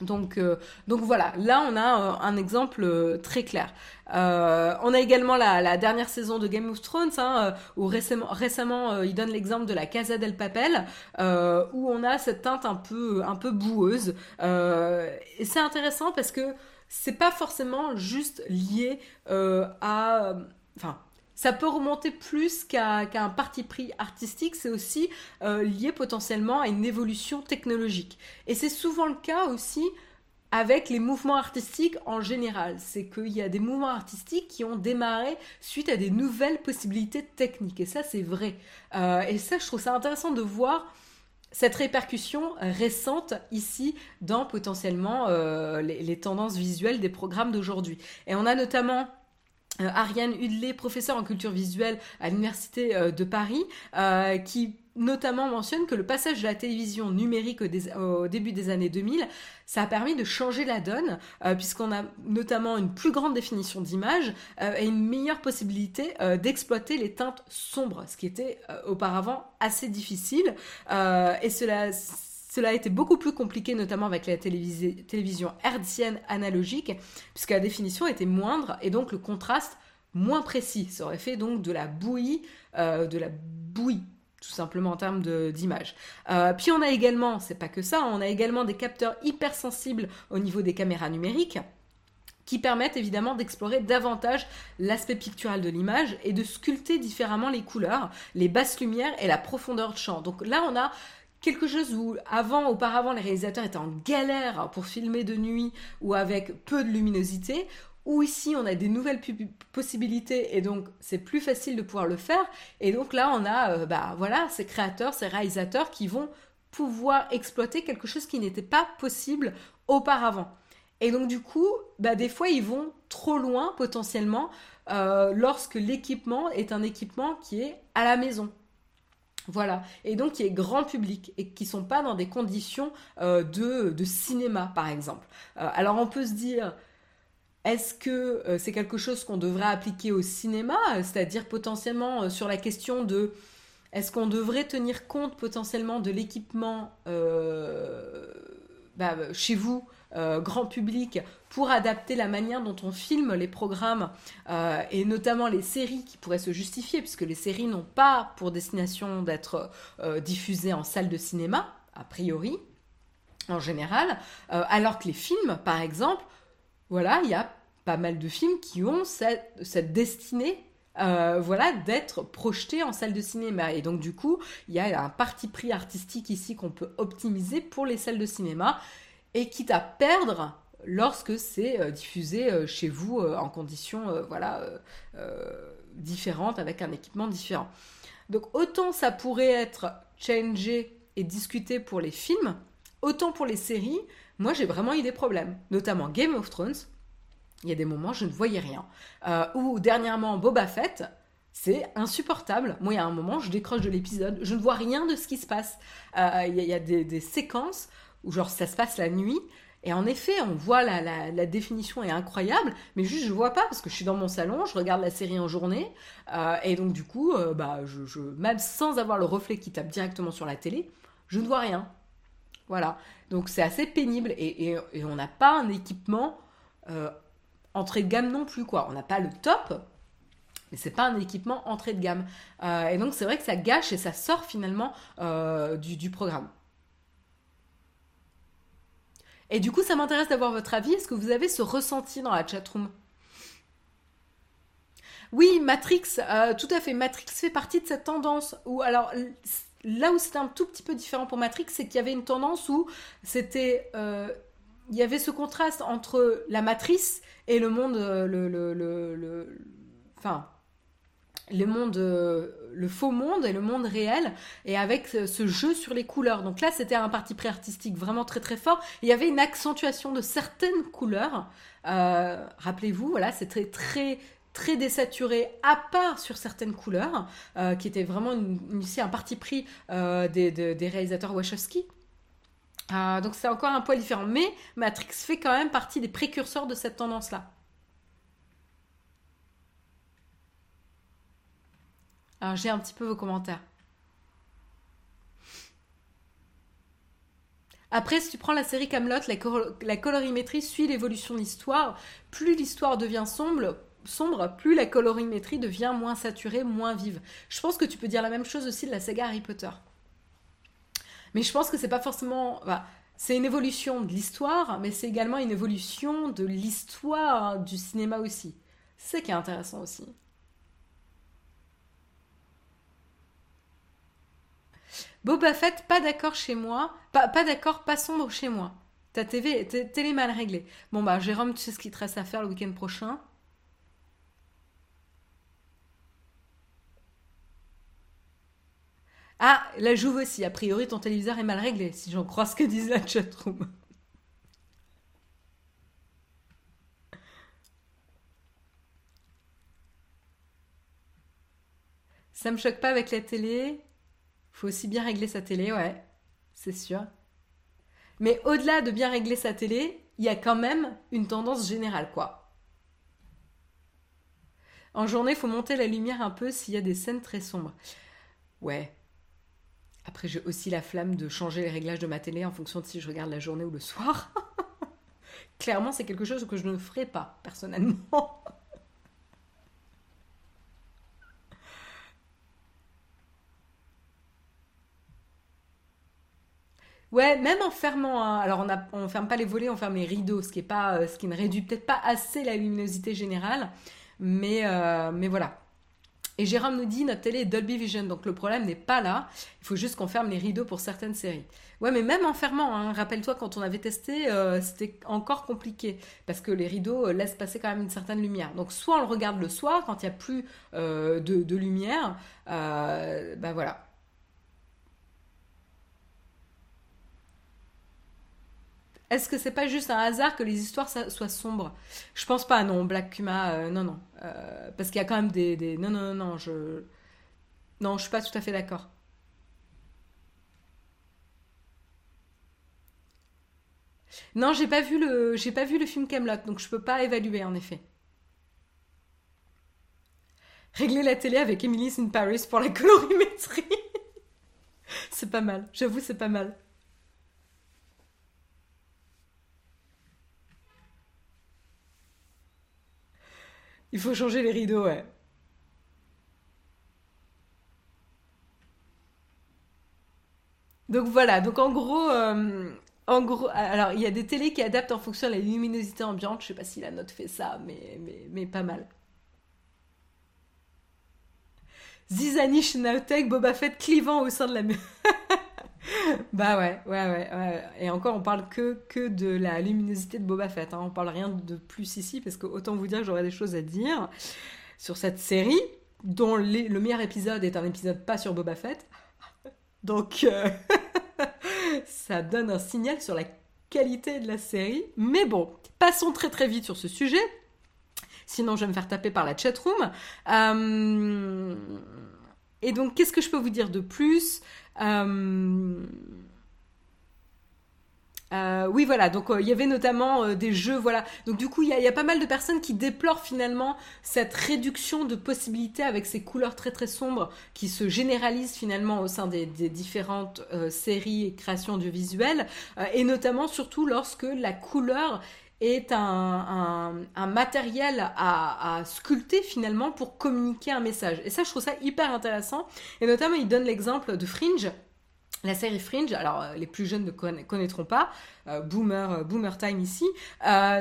Speaker 1: Donc, euh, donc voilà, là on a euh, un exemple euh, très clair. On a également la, la, dernière saison de Game of Thrones, hein, où récemment, récemment il donne l'exemple de la Casa del Papel, où on a cette teinte un peu, un peu boueuse. et c'est intéressant parce que c'est pas forcément juste lié à... Enfin, ça peut remonter plus qu'à qu un parti pris artistique, c'est aussi euh, lié potentiellement à une évolution technologique. Et c'est souvent le cas aussi avec les mouvements artistiques en général. C'est qu'il y a des mouvements artistiques qui ont démarré suite à des nouvelles possibilités techniques. Et ça, c'est vrai. Euh, et ça, je trouve ça intéressant de voir cette répercussion récente ici dans potentiellement euh, les, tendances visuelles des programmes d'aujourd'hui. Et on a notamment Ariane Hudley, professeure en culture visuelle à l'Université euh, de Paris, euh, qui notamment mentionne que le passage de la télévision numérique au, début des années 2000, ça a permis de changer la donne, euh, puisqu'on a notamment une plus grande définition d'image euh, et une meilleure possibilité euh, d'exploiter les teintes sombres, ce qui était auparavant assez difficile. et cela cela a été beaucoup plus compliqué, notamment avec la télévision hertzienne analogique, puisque la définition était moindre et donc le contraste moins précis. Ça aurait fait donc de la bouillie, euh, de la bouillie tout simplement en termes d'image. Euh, puis on a également, c'est pas que ça, on a également des capteurs hypersensibles au niveau des caméras numériques qui permettent évidemment d'explorer davantage l'aspect pictural de l'image et de sculpter différemment les couleurs, les basses lumières et la profondeur de champ. Donc là, on a quelque chose où avant, auparavant, les réalisateurs étaient en galère pour filmer de nuit ou avec peu de luminosité, où ici on a des nouvelles possibilités et donc c'est plus facile de pouvoir le faire. Et donc là, on a euh, bah, voilà, ces créateurs, ces réalisateurs qui vont pouvoir exploiter quelque chose qui n'était pas possible auparavant. Et donc du coup, bah, des fois, ils vont trop loin potentiellement euh, lorsque l'équipement est un équipement qui est à la maison. Voilà, et donc qui est grand public et qui sont pas dans des conditions euh, de, cinéma, par exemple. Euh, alors on peut se dire, est-ce que c'est quelque chose qu'on devrait appliquer au cinéma, c'est-à-dire potentiellement sur la question de est-ce qu'on devrait tenir compte potentiellement de l'équipement bah, chez vous euh, grand public pour adapter la manière dont on filme les programmes euh, et notamment les séries qui pourraient se justifier puisque les séries n'ont pas pour destination d'être euh, diffusées en salle de cinéma a priori en général alors que les films par exemple voilà il y a pas mal de films qui ont cette, destinée voilà, d'être projetés en salle de cinéma. Et donc, du coup, il y a un parti pris artistique ici qu'on peut optimiser pour les salles de cinéma et quitte à perdre lorsque c'est euh, diffusé euh, chez vous euh, en conditions voilà différentes avec un équipement différent. Donc autant ça pourrait être changé et discuté pour les films, autant pour les séries, moi j'ai vraiment eu des problèmes, notamment Game of Thrones. Il y a des moments je ne voyais rien. ou dernièrement Boba Fett, c'est insupportable. Moi, il y a un moment, je décroche de l'épisode, je ne vois rien de ce qui se passe. Il y, a, des, des séquences où genre ça se passe la nuit. Et en effet, on voit la, la, définition est incroyable, mais juste je vois pas parce que je suis dans mon salon, je regarde la série en journée, euh, et donc du coup, euh, bah, je, même sans avoir le reflet qui tape directement sur la télé, je ne vois rien. Voilà. Donc c'est assez pénible et, on n'a pas un équipement euh, entrée de gamme non plus quoi. On n'a pas le top, mais c'est pas un équipement entrée de gamme. et donc c'est vrai que ça gâche et ça sort finalement du programme. Et du coup, ça m'intéresse d'avoir votre avis. Est-ce que vous avez ce ressenti dans la chatroom? Oui, Matrix, euh, tout à fait. Matrix fait partie de cette tendance où, alors, là où c'était un tout petit peu différent pour Matrix, c'est qu'il y avait une tendance où c'était. Euh, il y avait ce contraste entre la matrice et le monde. Euh, le, le, le, enfin le monde, euh, le faux monde et le monde réel, et avec ce jeu sur les couleurs. Donc là, c'était un parti pré-artistique vraiment très très fort. Il y avait une accentuation de certaines couleurs. Euh, rappelez-vous, voilà, c'était très très désaturé, à part sur certaines couleurs, euh, qui était vraiment ici un parti pris des, des, réalisateurs Wachowski. donc c'est encore un poil différent. Mais Matrix fait quand même partie des précurseurs de cette tendance-là. J'ai un petit peu vos commentaires. Après, si tu prends la série Camelot, la, colorimétrie suit l'évolution de l'histoire. Plus l'histoire devient sombre, sombre, plus la colorimétrie devient moins saturée, moins vive. Je pense que tu peux dire la même chose aussi de la saga Harry Potter. Mais je pense que c'est pas forcément. c'est une évolution de l'histoire, mais c'est également une évolution de l'histoire du cinéma aussi. C'est qui est intéressant aussi. Boba Fett, pas d'accord chez moi. Pas, d'accord, pas sombre chez moi. Ta TV, télé mal réglée. Bon bah Jérôme, tu sais ce qu'il te reste à faire le week-end prochain? Ah, la Jouve aussi. A priori, ton téléviseur est mal réglé, si j'en crois ce que disent la chatroom. Ça me choque pas avec la télé faut aussi bien régler sa télé, ouais, c'est sûr. Mais au-delà de bien régler sa télé, il y a quand même une tendance générale, quoi. En journée, faut monter la lumière un peu s'il y a des scènes très sombres. Ouais. Après, j'ai aussi la flamme de changer les réglages de ma télé en fonction de si je regarde la journée ou le soir. Clairement, c'est quelque chose que je ne ferai pas, personnellement. Ouais, même en fermant. Alors, on ne ferme pas les volets, on ferme les rideaux, ce qui, est pas, euh, ce qui ne réduit peut-être pas assez la luminosité générale. Mais, euh, mais voilà. Et Jérôme nous dit notre télé est Dolby Vision, donc le problème n'est pas là. Il faut juste qu'on ferme les rideaux pour certaines séries. Ouais, mais même en fermant, hein, rappelle-toi quand on avait testé, euh, c'était encore compliqué parce que les rideaux laissent passer quand même une certaine lumière. Donc soit on le regarde le soir quand il n'y a plus de, de, lumière, ben voilà, Est-ce que c'est pas juste un hasard que les histoires soient sombres? Je pense pas, non, Black Kuma, euh, non, non. Euh, parce qu'il y a quand même des, Non, non, non, non, je... Non, je suis pas tout à fait d'accord. Non, j'ai pas vu le, j'ai pas vu le film Camelot, donc je peux pas évaluer en effet. Régler la télé avec Emily's in Paris pour la colorimétrie. c'est pas mal, j'avoue, c'est pas mal. Il faut changer les rideaux, ouais. Donc voilà, donc en gros, euh, gros, alors il y a des télés qui adaptent en fonction de la luminosité ambiante. Je sais pas si la note fait ça, mais, mais, mais pas mal. Zizani Schnautek, Boba Fett clivant au sein de la bah ouais, ouais, ouais, Et encore, on parle que, que de la luminosité de Boba Fett. Hein. On parle rien de plus ici, parce que autant vous dire que j'aurais des choses à dire sur cette série, dont le meilleur épisode est un épisode pas sur Boba Fett. Donc, euh, ça donne un signal sur la qualité de la série. Mais bon, passons très très vite sur ce sujet. Sinon, je vais me faire taper par la chatroom. Euh... Et donc, qu'est-ce que je peux vous dire de plus euh, euh, oui, voilà. Donc, euh, il y avait notamment des jeux, voilà. Donc, du coup, il y, a pas mal de personnes qui déplorent finalement cette réduction de possibilités avec ces couleurs très très sombres qui se généralisent finalement au sein des, différentes séries et créations audiovisuelles, et notamment surtout lorsque la couleur est un, matériel à, à, sculpter finalement pour communiquer un message. Et ça, je trouve ça hyper intéressant. Et notamment, il donne l'exemple de Fringe, la série Fringe, alors euh, les plus jeunes ne connaîtront pas, euh, boomer, euh, boomer time ici,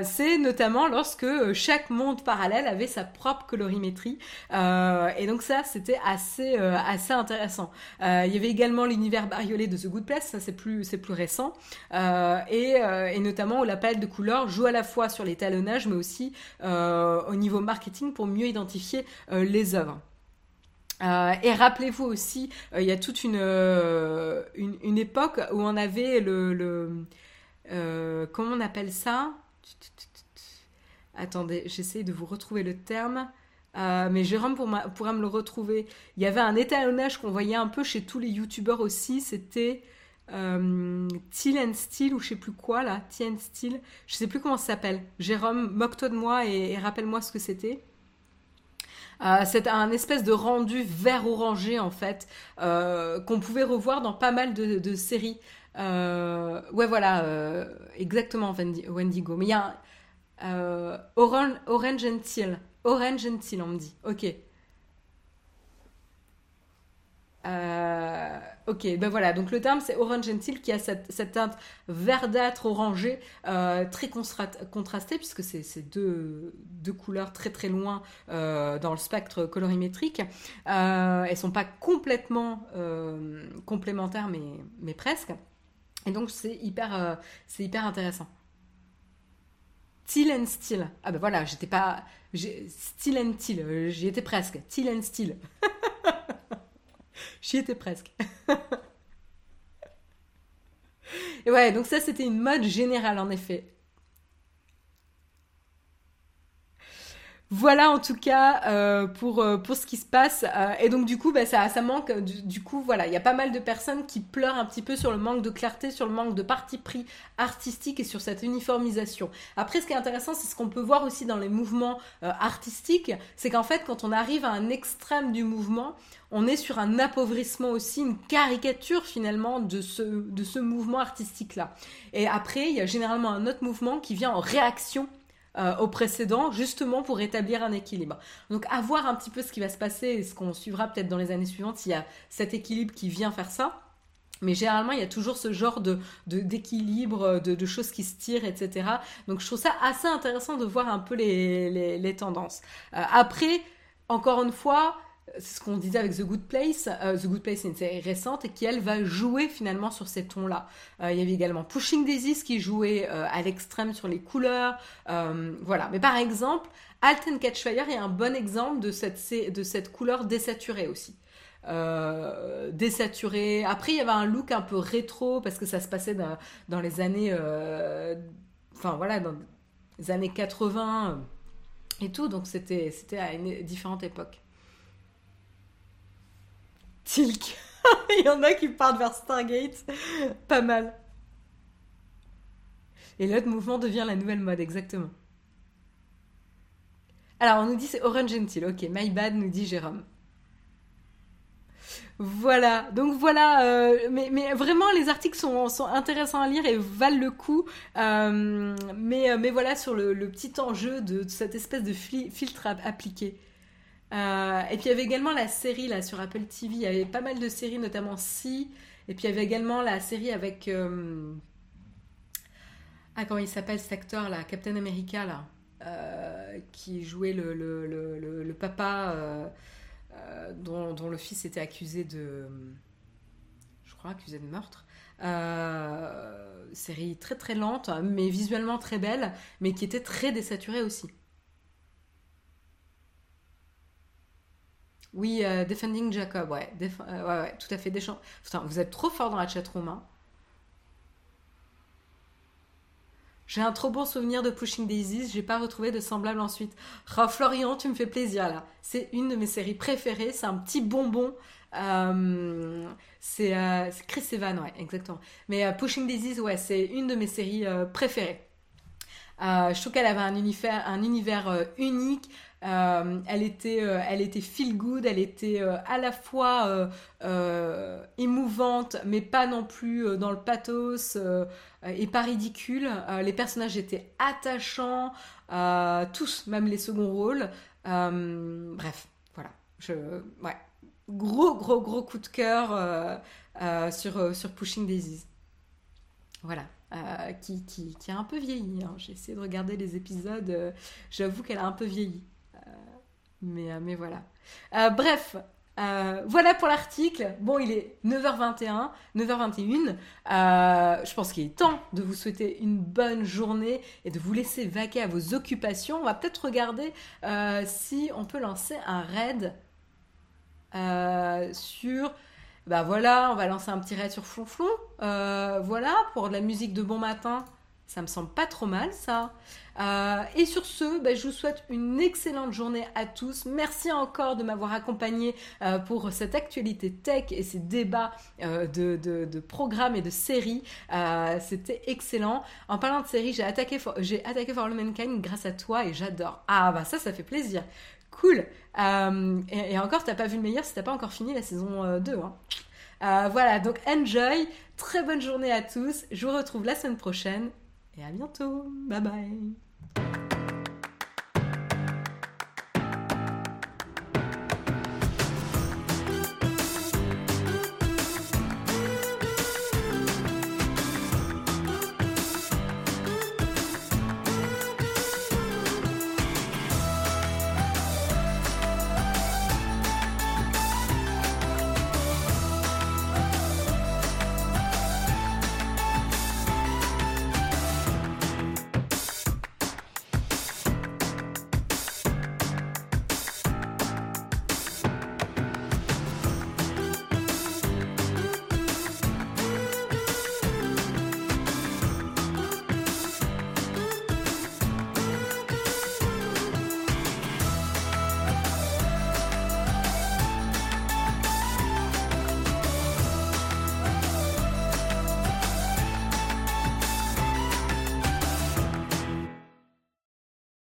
Speaker 1: c'est notamment lorsque chaque monde parallèle avait sa propre colorimétrie. et donc ça, c'était assez, assez intéressant. il y avait également l'univers bariolé de The Good Place, ça c'est plus, plus récent. Et, et, notamment où la palette de couleurs joue à la fois sur l'étalonnage, mais aussi au niveau marketing pour mieux identifier les œuvres. Euh, et rappelez-vous aussi, euh, il y a toute une, euh, une, époque où on avait le... le comment on appelle ça? Attendez, j'essaie de vous retrouver le terme. mais Jérôme pourra me le retrouver. Il y avait un étalonnage qu'on voyait un peu chez tous les youtubeurs aussi. C'était Till and Steel ou je sais plus quoi là. Till and Steel. Je sais plus comment ça s'appelle. Jérôme, moque-toi de moi et rappelle-moi ce que c'était. Euh, c'est un espèce de rendu vert orangé en fait euh, qu'on pouvait revoir dans pas mal de, séries. Euh, ouais voilà, exactement Wendigo. Mais il y a un, Orange, Orange and Teal. Orange and Teal on me dit. Ok. Euh, ok, ben voilà, donc le terme c'est orange gentil qui a cette, teinte verdâtre orangée euh, très contrastée puisque c'est deux, deux, couleurs très très loin euh, dans le spectre colorimétrique. elles sont pas complètement complémentaires mais, presque. Et donc c'est hyper, hyper intéressant. Teal and steel. Ah ben voilà, j'étais pas... Steel and teal, j'y étais presque. Teal and steel. J'y étais presque. Et ouais, donc ça c'était une mode générale en effet. Voilà en tout cas euh, pour, euh, pour ce qui se passe. Euh, et donc du coup, bah, ça, ça manque. Du, coup, voilà, il y a pas mal de personnes qui pleurent un petit peu sur le manque de clarté, sur le manque de parti pris artistique et sur cette uniformisation. Après, ce qui est intéressant, c'est ce qu'on peut voir aussi dans les mouvements artistiques, c'est qu'en fait, quand on arrive à un extrême du mouvement, on est sur un appauvrissement aussi, une caricature finalement de ce, de ce mouvement artistique-là. Et après, il y a généralement un autre mouvement qui vient en réaction euh, au précédent, justement pour établir un équilibre. Donc à voir un petit peu ce qui va se passer et ce qu'on suivra peut-être dans les années suivantes s'il y a cet équilibre qui vient faire ça. Mais généralement, il y a toujours ce genre de, d'équilibre, de, choses qui se tirent, etc. Donc je trouve ça assez intéressant de voir un peu les, les, tendances. Euh, après, encore une fois, c'est ce qu'on disait avec The Good Place. Euh, The Good Place, c'est une série récente et qui, elle, va jouer finalement sur ces tons-là. Euh, il y avait également Pushing Daisies qui jouait euh, à l'extrême sur les couleurs. voilà. Mais par exemple, Alten Catch Fire est un bon exemple de cette, de cette couleur désaturée aussi. désaturée. Après, il y avait un look un peu rétro parce que ça se passait dans, dans les années. Enfin, voilà, dans les années 80 et tout. Donc, c'était à une différente époque. Tilk. Il y en a qui partent vers Stargate. Pas mal. Et l'autre mouvement devient la nouvelle mode, exactement. Alors, on nous dit c'est Orange Gentil. Ok, my bad, nous dit Jérôme. Voilà, donc voilà, euh, mais, mais, vraiment les articles sont, sont, intéressants à lire et valent le coup. Euh, mais, euh, mais voilà sur le, petit enjeu de, cette espèce de filtre appliqué. Euh, et puis il y avait également la série là sur Apple TV. Il y avait pas mal de séries, notamment Si. Et puis il y avait également la série avec. Euh, ah, comment il s'appelle cet acteur là Captain America là. Euh, qui jouait le, papa dont, le fils était accusé de. Je crois accusé de meurtre. série très très lente, mais visuellement très belle, mais qui était très désaturée aussi. Oui, euh, Defending Jacob, ouais. Euh, ouais, tout à fait. Deschamps. Putain, vous êtes trop fort dans la chatroom. Hein. J'ai un trop bon souvenir de Pushing Daisies, j'ai pas retrouvé de semblable ensuite. Oh, Florian, tu me fais plaisir là. C'est une de mes séries préférées, c'est un petit bonbon. Euh, c'est Chris Evans, ouais, exactement. Mais Pushing Daisies, ouais, c'est une de mes séries préférées. je trouve qu'elle avait un un univers unique. Euh, elle, était, euh, elle était feel good, elle était euh, à la fois émouvante, mais pas non plus dans le pathos et pas ridicule. les personnages étaient attachants, tous, même les seconds rôles. bref, voilà. Je, ouais. Gros, gros, gros coup de cœur sur, sur Pushing Daisies. Voilà. qui, qui, qui, a un peu vieilli. Hein. J'ai essayé de regarder les épisodes. J'avoue qu'elle a un peu vieilli. Mais, euh, mais voilà. Euh, bref, euh, voilà pour l'article. Bon, il est 9h21, 9h21. je pense qu'il est temps de vous souhaiter une bonne journée et de vous laisser vaquer à vos occupations. On va peut-être regarder si on peut lancer un raid sur. Bah voilà, on va lancer un petit raid sur Flonflon. voilà, pour de la musique de bon matin. Ça me semble pas trop mal, ça. Euh, et sur ce, bah, je vous souhaite une excellente journée à tous. Merci encore de m'avoir accompagné euh, pour cette actualité tech et ces débats euh, de, programmes et de séries. C'était excellent. En parlant de séries, j'ai attaqué, j'ai attaqué For Mankind grâce à toi et j'adore. Ah bah ça, ça fait plaisir. Cool. et, encore, t'as pas vu le meilleur si t'as pas encore fini la saison 2. Hein. voilà, donc enjoy. Très bonne journée à tous. Je vous retrouve la semaine prochaine et à bientôt. Bye Bye.